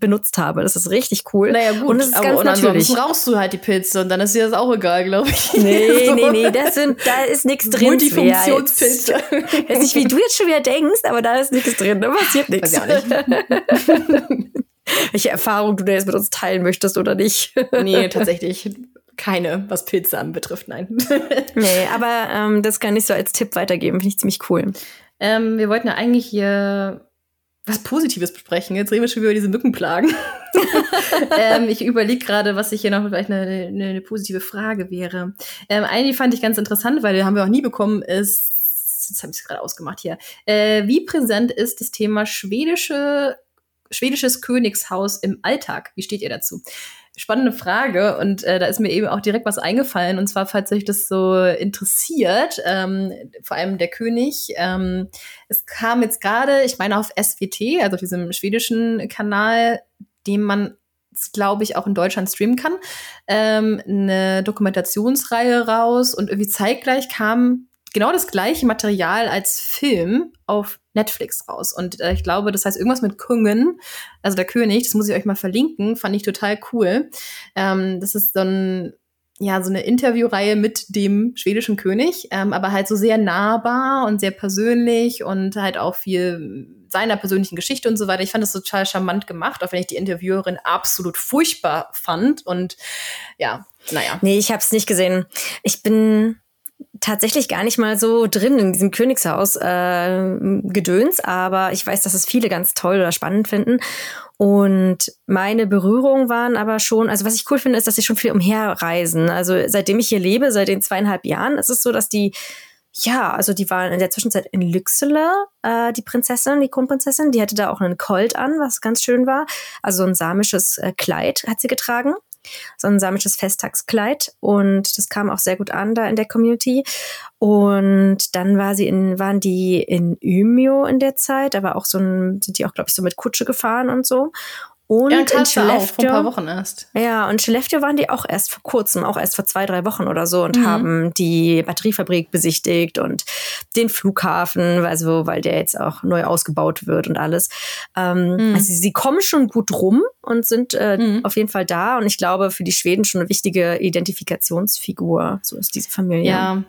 B: benutzt habe. Das ist richtig cool.
A: Naja, gut,
B: und es
A: ist aber ganz und natürlich. ansonsten rauchst du halt die Pilze und dann ist dir das auch egal, glaube ich.
B: Nee, so. nee, nee, das sind, da ist nichts drin.
A: Multifunktionspilze.
B: Ich weiß nicht, wie du jetzt schon wieder denkst, aber da ist nichts drin. Da passiert nichts. Welche Erfahrung du da jetzt mit uns teilen möchtest oder nicht.
A: nee, tatsächlich keine, was Pilze anbetrifft, nein.
B: nee, aber ähm, das kann ich so als Tipp weitergeben, finde ich ziemlich cool.
A: Ähm, wir wollten ja eigentlich hier was Positives besprechen. Jetzt reden wir schon über diese Mückenplagen. ähm, ich überlege gerade, was ich hier noch vielleicht eine, eine, eine positive Frage wäre. Ähm, eine, die fand ich ganz interessant, weil die haben wir auch nie bekommen, ist, jetzt habe ich es gerade ausgemacht hier. Äh, wie präsent ist das Thema schwedische, schwedisches Königshaus im Alltag? Wie steht ihr dazu? Spannende Frage und äh, da ist mir eben auch direkt was eingefallen und zwar, falls euch das so interessiert, ähm, vor allem der König. Ähm, es kam jetzt gerade, ich meine auf SWT, also auf diesem schwedischen Kanal, den man glaube ich, auch in Deutschland streamen kann, ähm, eine Dokumentationsreihe raus und irgendwie zeitgleich kam genau das gleiche Material als Film auf Netflix raus. Und äh, ich glaube, das heißt irgendwas mit Kungen, also der König, das muss ich euch mal verlinken, fand ich total cool. Ähm, das ist so ein ja so eine Interviewreihe mit dem schwedischen König, ähm, aber halt so sehr nahbar und sehr persönlich und halt auch viel seiner persönlichen Geschichte und so weiter. Ich fand das total charmant gemacht, auch wenn ich die Interviewerin absolut furchtbar fand. Und ja, naja.
B: Nee, ich habe es nicht gesehen. Ich bin tatsächlich gar nicht mal so drin in diesem Königshaus äh, aber ich weiß, dass es viele ganz toll oder spannend finden. Und meine Berührungen waren aber schon, also was ich cool finde, ist, dass sie schon viel umherreisen. Also seitdem ich hier lebe, seit den zweieinhalb Jahren, ist es so, dass die ja, also die waren in der Zwischenzeit in Lüxele, äh, die Prinzessin, die Kronprinzessin. Die hatte da auch einen Colt an, was ganz schön war. Also ein samisches äh, Kleid hat sie getragen so ein samisches Festtagskleid und das kam auch sehr gut an da in der Community. Und dann war sie in, waren die in Ymio in der Zeit, aber auch so ein, sind die auch, glaube ich, so mit Kutsche gefahren und so. Und ja, in Skellefteå.
A: Vor ein paar Wochen erst.
B: Ja, und Skellefteå waren die auch erst vor kurzem, auch erst vor zwei, drei Wochen oder so und mhm. haben die Batteriefabrik besichtigt und den Flughafen, also weil der jetzt auch neu ausgebaut wird und alles. Ähm, mhm. Also sie kommen schon gut rum und sind äh, mhm. auf jeden Fall da. Und ich glaube, für die Schweden schon eine wichtige Identifikationsfigur. So ist diese Familie.
A: Ja,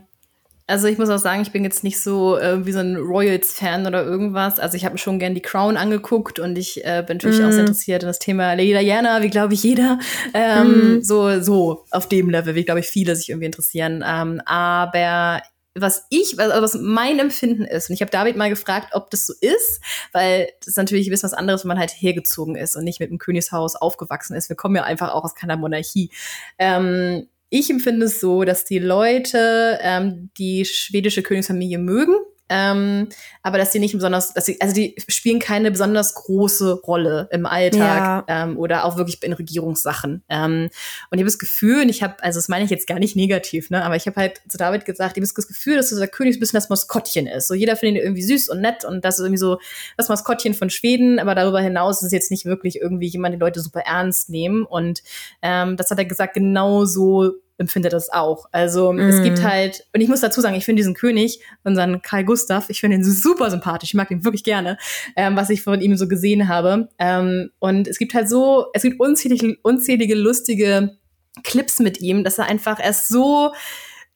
A: also ich muss auch sagen, ich bin jetzt nicht so äh, wie so ein Royals-Fan oder irgendwas. Also ich habe mir schon gern die Crown angeguckt und ich äh, bin natürlich mm. auch sehr mhm. interessiert in das Thema Lady Diana, wie glaube ich jeder. Ähm, mm. So so auf dem Level, wie glaube ich viele sich irgendwie interessieren. Ähm, aber was ich, also was mein Empfinden ist, und ich habe David mal gefragt, ob das so ist, weil das ist natürlich ein bisschen was anderes, wenn man halt hergezogen ist und nicht mit dem Königshaus aufgewachsen ist. Wir kommen ja einfach auch aus keiner Monarchie. Ähm, ich empfinde es so, dass die Leute ähm, die schwedische Königsfamilie mögen, ähm, aber dass sie nicht besonders, dass sie, also die spielen keine besonders große Rolle im Alltag ja. ähm, oder auch wirklich in Regierungssachen. Ähm, und ich habe das Gefühl, und ich habe, also das meine ich jetzt gar nicht negativ, ne, aber ich habe halt zu David gesagt, ich habe das Gefühl, dass dieser König ein bisschen das Maskottchen ist. So jeder findet ihn irgendwie süß und nett und das ist irgendwie so das Maskottchen von Schweden, aber darüber hinaus ist es jetzt nicht wirklich irgendwie jemand, die Leute super ernst nehmen. Und ähm, das hat er gesagt, genau so empfinde das auch. Also mm. es gibt mhm. halt, und ich muss dazu sagen, ich finde diesen König, unseren Karl Gustav, ich finde ihn super sympathisch, ich mag ihn wirklich gerne, ähm, was ich von ihm so gesehen habe. Ähm, und es gibt halt so, es gibt unzählige, unzählige lustige Clips mit ihm, dass er einfach, er ist so,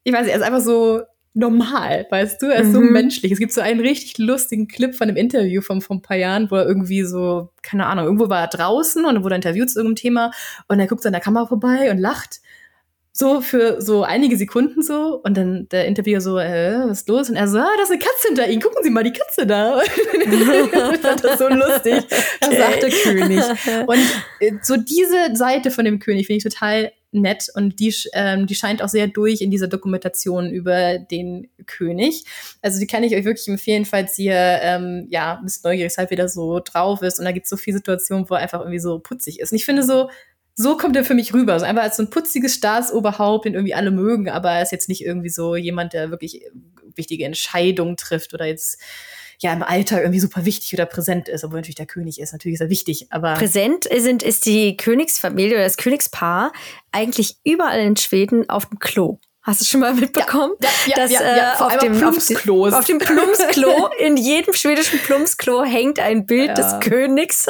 A: ich weiß nicht, er ist einfach so normal, weißt du? Er ist mhm. so menschlich. Es gibt so einen richtig lustigen Clip von einem Interview von vor ein paar Jahren, wo er irgendwie so, keine Ahnung, irgendwo war er draußen und wurde interviewt zu irgendeinem Thema und er guckt so an der Kamera vorbei und lacht so für so einige Sekunden so und dann der Interviewer so, äh, was ist los? Und er so, ah, da ist eine Katze hinter Ihnen, gucken Sie mal die Katze da. ich fand das so lustig. Das sagt der König. Und äh, so diese Seite von dem König finde ich total nett und die, ähm, die scheint auch sehr durch in dieser Dokumentation über den König. Also die kann ich euch wirklich empfehlen, falls ihr ähm, ja ein bisschen neugierig seid, wie der so drauf ist. Und da gibt es so viele Situationen, wo er einfach irgendwie so putzig ist. Und ich finde so, so kommt er für mich rüber. Also einfach als so ein putziges Staatsoberhaupt, den irgendwie alle mögen, aber er ist jetzt nicht irgendwie so jemand, der wirklich wichtige Entscheidungen trifft oder jetzt ja im Alltag irgendwie super wichtig oder präsent ist, obwohl natürlich der König ist. Natürlich ist er wichtig, aber.
B: Präsent sind, ist die Königsfamilie oder das Königspaar eigentlich überall in Schweden auf dem Klo. Hast du schon mal mitbekommen?
A: Ja, ja, dass ja, ja,
B: äh, auf, dem,
A: Plumpsklos.
B: auf dem Plumpsklo, in jedem schwedischen Plumpsklo hängt ein Bild des Königs.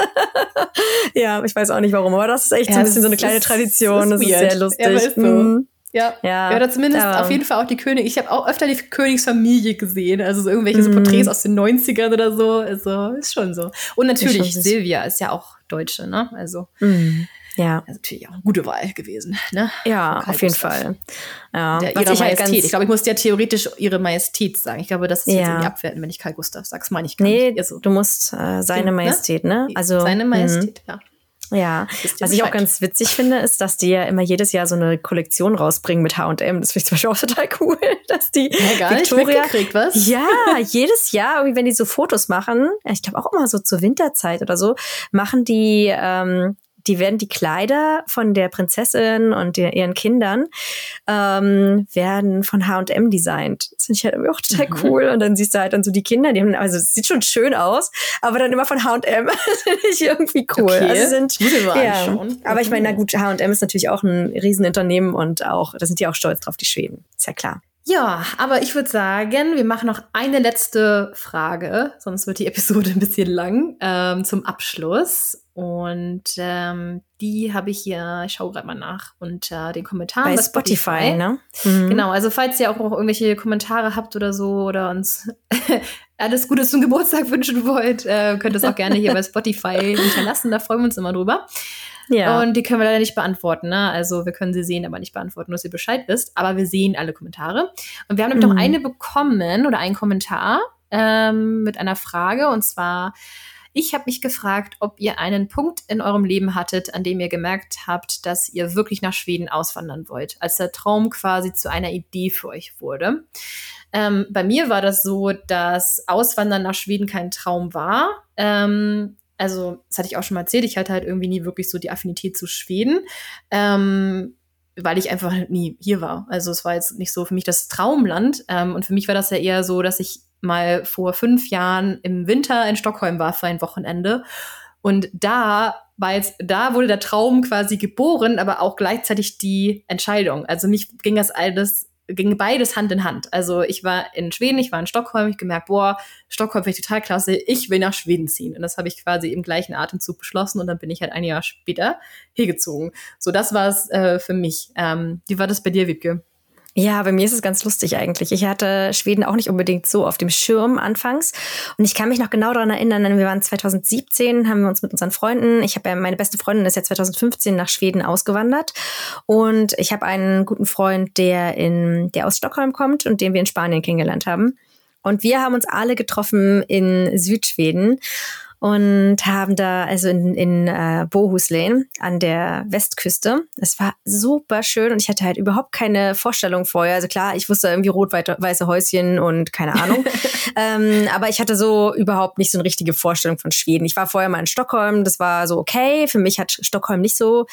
B: ja, ich weiß auch nicht warum, aber das ist echt so ein bisschen so eine kleine Tradition. Das ist, das ist sehr lustig.
A: ist so. Mhm. Ja. ja, ja, oder zumindest ja. auf jeden Fall auch die König. Ich habe auch öfter die Königsfamilie gesehen, also so irgendwelche so mhm. Porträts aus den 90ern oder so. Also ist schon so. Und natürlich, Silvia ist ja auch Deutsche, ne? Also. Mhm.
B: Ja.
A: Das ist natürlich auch eine gute Wahl gewesen. Ne?
B: Ja, auf jeden Fall. Ja.
A: Der, ihre ich halt Majestät. ich glaube, ich muss ja theoretisch ihre Majestät sagen. Ich glaube, das ist ja. jetzt irgendwie abwerten, wenn ich Karl Gustav sage. Das meine ich gar
B: nee,
A: nicht.
B: Also, du musst äh, seine ne? Majestät, ne?
A: Also, seine mhm. Majestät, ja.
B: Ja, was ich auch ganz witzig finde, ist, dass die ja immer jedes Jahr so eine Kollektion rausbringen mit H&M. Das finde ich zum Beispiel auch total cool, dass die
A: ja, gar Victoria, nicht was?
B: Ja, jedes Jahr, wenn die so Fotos machen, ich glaube auch immer so zur Winterzeit oder so, machen die ähm, die werden die Kleider von der Prinzessin und der, ihren Kindern ähm, werden von H&M designt. Das finde ich halt irgendwie auch total mhm. cool. Und dann siehst du halt dann so die Kinder, die haben, also es sieht schon schön aus, aber dann immer von H&M. das finde ich irgendwie cool.
A: Okay.
B: Also
A: sind, ja,
B: aber ich meine, na gut, H&M ist natürlich auch ein Riesenunternehmen und auch, da sind die auch stolz drauf, die Schweden. Ist ja klar.
A: Ja, aber ich würde sagen, wir machen noch eine letzte Frage, sonst wird die Episode ein bisschen lang, ähm, zum Abschluss. Und ähm, die habe ich hier, ich schaue gerade mal nach, unter den Kommentaren
B: bei, bei Spotify, Spotify, ne?
A: Mhm. Genau, also falls ihr auch, auch irgendwelche Kommentare habt oder so oder uns alles Gute zum Geburtstag wünschen wollt, äh, könnt ihr es auch gerne hier bei Spotify hinterlassen. Da freuen wir uns immer drüber. Ja. Und die können wir leider nicht beantworten. Ne? Also wir können sie sehen, aber nicht beantworten, dass ihr Bescheid wisst. Aber wir sehen alle Kommentare. Und wir haben nämlich mhm. noch eine bekommen oder einen Kommentar ähm, mit einer Frage. Und zwar, ich habe mich gefragt, ob ihr einen Punkt in eurem Leben hattet, an dem ihr gemerkt habt, dass ihr wirklich nach Schweden auswandern wollt, als der Traum quasi zu einer Idee für euch wurde. Ähm, bei mir war das so, dass Auswandern nach Schweden kein Traum war. Ähm, also, das hatte ich auch schon mal erzählt, ich hatte halt irgendwie nie wirklich so die Affinität zu Schweden. Ähm, weil ich einfach nie hier war. Also es war jetzt nicht so für mich das Traumland. Ähm, und für mich war das ja eher so, dass ich mal vor fünf Jahren im Winter in Stockholm war für ein Wochenende. Und da war jetzt, da wurde der Traum quasi geboren, aber auch gleichzeitig die Entscheidung. Also mich ging das alles ging beides Hand in Hand. Also ich war in Schweden, ich war in Stockholm, ich gemerkt, boah, Stockholm finde ich total klasse, ich will nach Schweden ziehen. Und das habe ich quasi im gleichen Atemzug beschlossen und dann bin ich halt ein Jahr später hergezogen. So, das war es äh, für mich. Ähm, wie war das bei dir, Wiebke?
B: Ja, bei mir ist es ganz lustig eigentlich. Ich hatte Schweden auch nicht unbedingt so auf dem Schirm anfangs. Und ich kann mich noch genau daran erinnern, denn wir waren 2017, haben wir uns mit unseren Freunden, ich habe ja, meine beste Freundin ist ja 2015 nach Schweden ausgewandert. Und ich habe einen guten Freund, der in, der aus Stockholm kommt und den wir in Spanien kennengelernt haben. Und wir haben uns alle getroffen in Südschweden und haben da also in, in äh, Bohuslän an der Westküste. Es war super schön und ich hatte halt überhaupt keine Vorstellung vorher. Also klar, ich wusste irgendwie rot-weiße Häuschen und keine Ahnung. ähm, aber ich hatte so überhaupt nicht so eine richtige Vorstellung von Schweden. Ich war vorher mal in Stockholm, das war so okay. Für mich hat Stockholm nicht so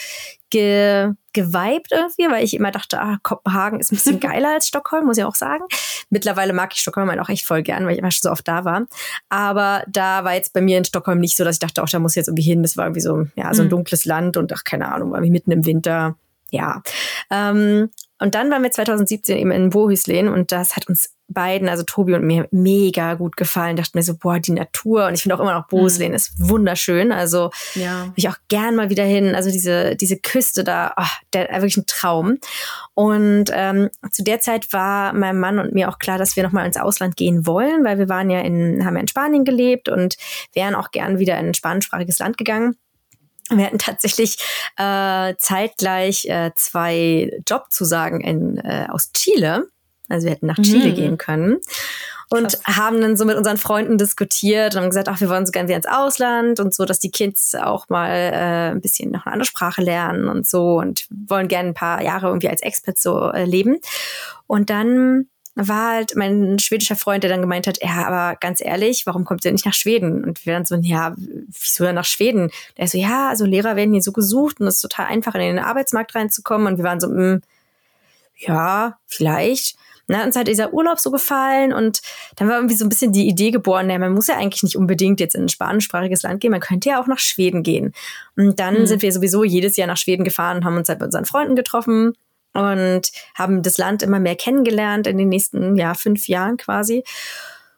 B: ge, geweibt irgendwie, weil ich immer dachte, ah, Kopenhagen ist ein bisschen geiler als Stockholm, muss ich auch sagen. Mittlerweile mag ich Stockholm halt auch echt voll gern, weil ich immer schon so oft da war. Aber da war jetzt bei mir in Stockholm nicht so, dass ich dachte, auch da muss ich jetzt irgendwie hin. Das war irgendwie so, ja, so ein mhm. dunkles Land und ach, keine Ahnung, war irgendwie mitten im Winter. Ja. Ähm, und dann waren wir 2017 eben in Bohuslän und das hat uns beiden, also Tobi und mir, mega gut gefallen. Dachte mir so, boah, die Natur. Und ich finde auch immer noch Bohuslän mhm. ist wunderschön. Also ja. ich auch gern mal wieder hin. Also diese, diese Küste da, oh, der wirklich ein Traum. Und ähm, zu der Zeit war meinem Mann und mir auch klar, dass wir nochmal ins Ausland gehen wollen, weil wir waren ja in, haben ja in Spanien gelebt und wären auch gern wieder in ein spanischsprachiges Land gegangen. Wir hatten tatsächlich äh, zeitgleich äh, zwei Jobzusagen in, äh, aus Chile. Also wir hätten nach Chile mhm. gehen können. Und Krass. haben dann so mit unseren Freunden diskutiert und haben gesagt, ach, wir wollen so gerne wieder ins Ausland und so, dass die Kids auch mal äh, ein bisschen noch eine andere Sprache lernen und so und wollen gerne ein paar Jahre irgendwie als Experts so äh, leben. Und dann war halt mein schwedischer Freund, der dann gemeint hat, ja, aber ganz ehrlich, warum kommt ihr nicht nach Schweden? Und wir dann so, ja, wieso denn nach Schweden? Der so, ja, also Lehrer werden hier so gesucht und es ist total einfach in den Arbeitsmarkt reinzukommen. Und wir waren so, mh, hm, ja, vielleicht. Na, uns hat dieser Urlaub so gefallen und dann war irgendwie so ein bisschen die Idee geboren, ja, man muss ja eigentlich nicht unbedingt jetzt in ein spanischsprachiges Land gehen, man könnte ja auch nach Schweden gehen. Und dann mhm. sind wir sowieso jedes Jahr nach Schweden gefahren und haben uns halt mit unseren Freunden getroffen und haben das Land immer mehr kennengelernt in den nächsten ja, fünf Jahren quasi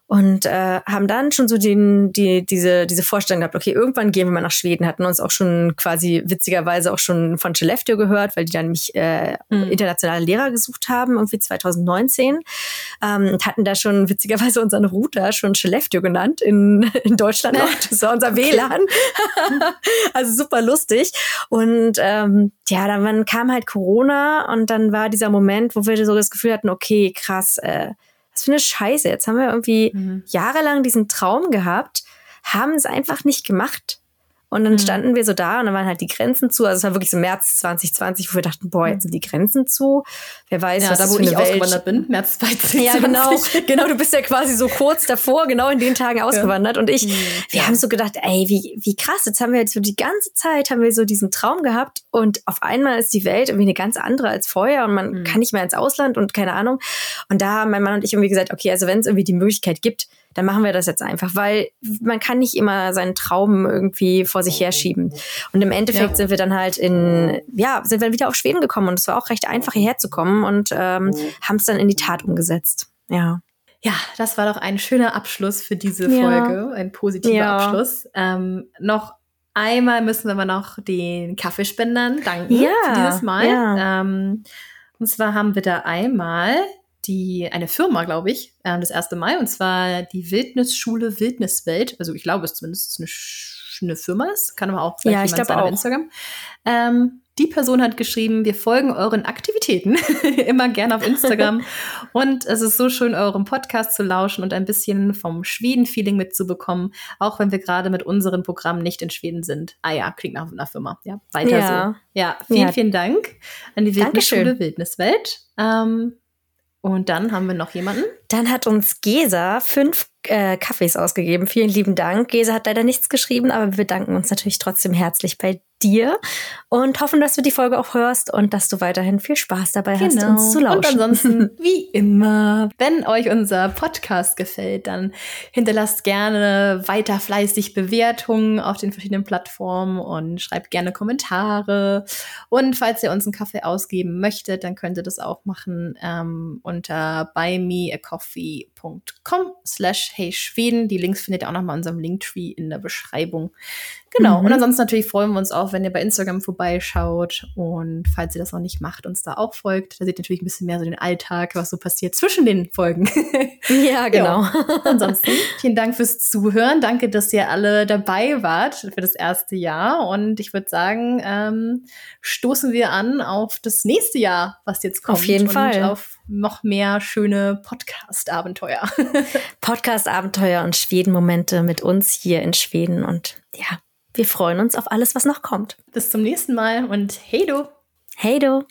B: und äh, haben dann schon so den, die, diese, diese Vorstellung gehabt, okay, irgendwann gehen wir mal nach Schweden, hatten uns auch schon quasi witzigerweise auch schon von Skellefteå gehört, weil die dann mich äh, mhm. internationale Lehrer gesucht haben, irgendwie 2019 ähm, und hatten da schon witzigerweise unseren Router schon Skellefteå genannt in, in Deutschland noch. Das war unser okay. WLAN. also super lustig. Und ähm, ja, dann kam halt Corona und dann war dieser Moment, wo wir so das Gefühl hatten, okay, krass, äh, was für eine Scheiße. Jetzt haben wir irgendwie mhm. jahrelang diesen Traum gehabt, haben es einfach nicht gemacht. Und dann mhm. standen wir so da und dann waren halt die Grenzen zu. Also es war wirklich so März 2020, wo wir dachten, boah, jetzt sind die Grenzen zu. Wer weiß,
A: ja,
B: was
A: da, wo ich ausgewandert bin, März 2020.
B: Ja, genau. genau, du bist ja quasi so kurz davor, genau in den Tagen ausgewandert. Ja. Und ich, mhm. wir ja. haben so gedacht, ey, wie, wie krass, jetzt haben wir jetzt so die ganze Zeit, haben wir so diesen Traum gehabt und auf einmal ist die Welt irgendwie eine ganz andere als vorher und man mhm. kann nicht mehr ins Ausland und keine Ahnung. Und da haben mein Mann und ich irgendwie gesagt, okay, also wenn es irgendwie die Möglichkeit gibt, dann machen wir das jetzt einfach, weil man kann nicht immer seinen Traum irgendwie vor sich herschieben. Und im Endeffekt ja. sind wir dann halt in, ja, sind wir wieder auf Schweden gekommen und es war auch recht einfach hierher zu kommen und ähm, haben es dann in die Tat umgesetzt. Ja.
A: Ja, das war doch ein schöner Abschluss für diese Folge, ja. ein positiver ja. Abschluss. Ähm, noch einmal müssen wir aber noch den Kaffeespendern danken
B: Ja,
A: für dieses Mal.
B: ja.
A: Ähm, und zwar haben wir da einmal die, eine Firma, glaube ich, ähm, das erste Mal, und zwar die Wildnisschule Wildniswelt. Also ich glaube, es zumindest eine, eine Firma ist. Kann aber auch
B: Ja, ich glaube
A: sein auf
B: auch.
A: Instagram. Ähm, die Person hat geschrieben, wir folgen euren Aktivitäten immer gerne auf Instagram. und es ist so schön, eurem Podcast zu lauschen und ein bisschen vom Schweden-Feeling mitzubekommen, auch wenn wir gerade mit unseren Programmen nicht in Schweden sind. Ah ja, klingt nach einer Firma. Ja, weiter
B: Ja.
A: so. Ja, vielen,
B: Ja.
A: vielen Dank an die. Wildnisschule Wildniswelt. Ähm, und dann haben wir noch jemanden.
B: Dann hat uns Gesa fünf äh, Kaffees ausgegeben. Vielen lieben Dank. Gesa hat leider nichts geschrieben, aber wir bedanken uns natürlich trotzdem herzlich bei dir und hoffen, dass du die Folge auch hörst und dass du weiterhin viel Spaß dabei hast, uns zu lauschen.
A: Genau. Und ansonsten, wie immer, wenn euch unser Podcast gefällt, dann hinterlasst gerne weiter fleißig Bewertungen auf den verschiedenen Plattformen und schreibt gerne Kommentare. Und falls ihr uns einen Kaffee ausgeben möchtet, dann könnt ihr das auch machen ähm, unter buymeacoffee.com slash hey Schweden. Die Links findet ihr auch nochmal in unserem Linktree in der Beschreibung. Genau.
B: Mhm.
A: Und ansonsten natürlich freuen wir uns auch, wenn ihr bei Instagram vorbeischaut und falls ihr das noch nicht macht, uns da auch folgt. Da seht ihr natürlich ein bisschen mehr so den Alltag, was so passiert zwischen den Folgen.
B: ja, genau.
A: Ansonsten vielen Dank fürs Zuhören. Danke, dass ihr alle dabei wart für das erste Jahr. Und ich würde sagen, ähm, stoßen wir an auf das nächste Jahr, was jetzt kommt.
B: Auf jeden
A: und
B: Fall.
A: auf noch mehr schöne Podcast-Abenteuer.
B: Podcast-Abenteuer und Schweden-Momente mit uns hier in Schweden. Und ja, wir freuen uns auf alles, was noch kommt.
A: Bis zum nächsten Mal und hey du!
B: Hey du!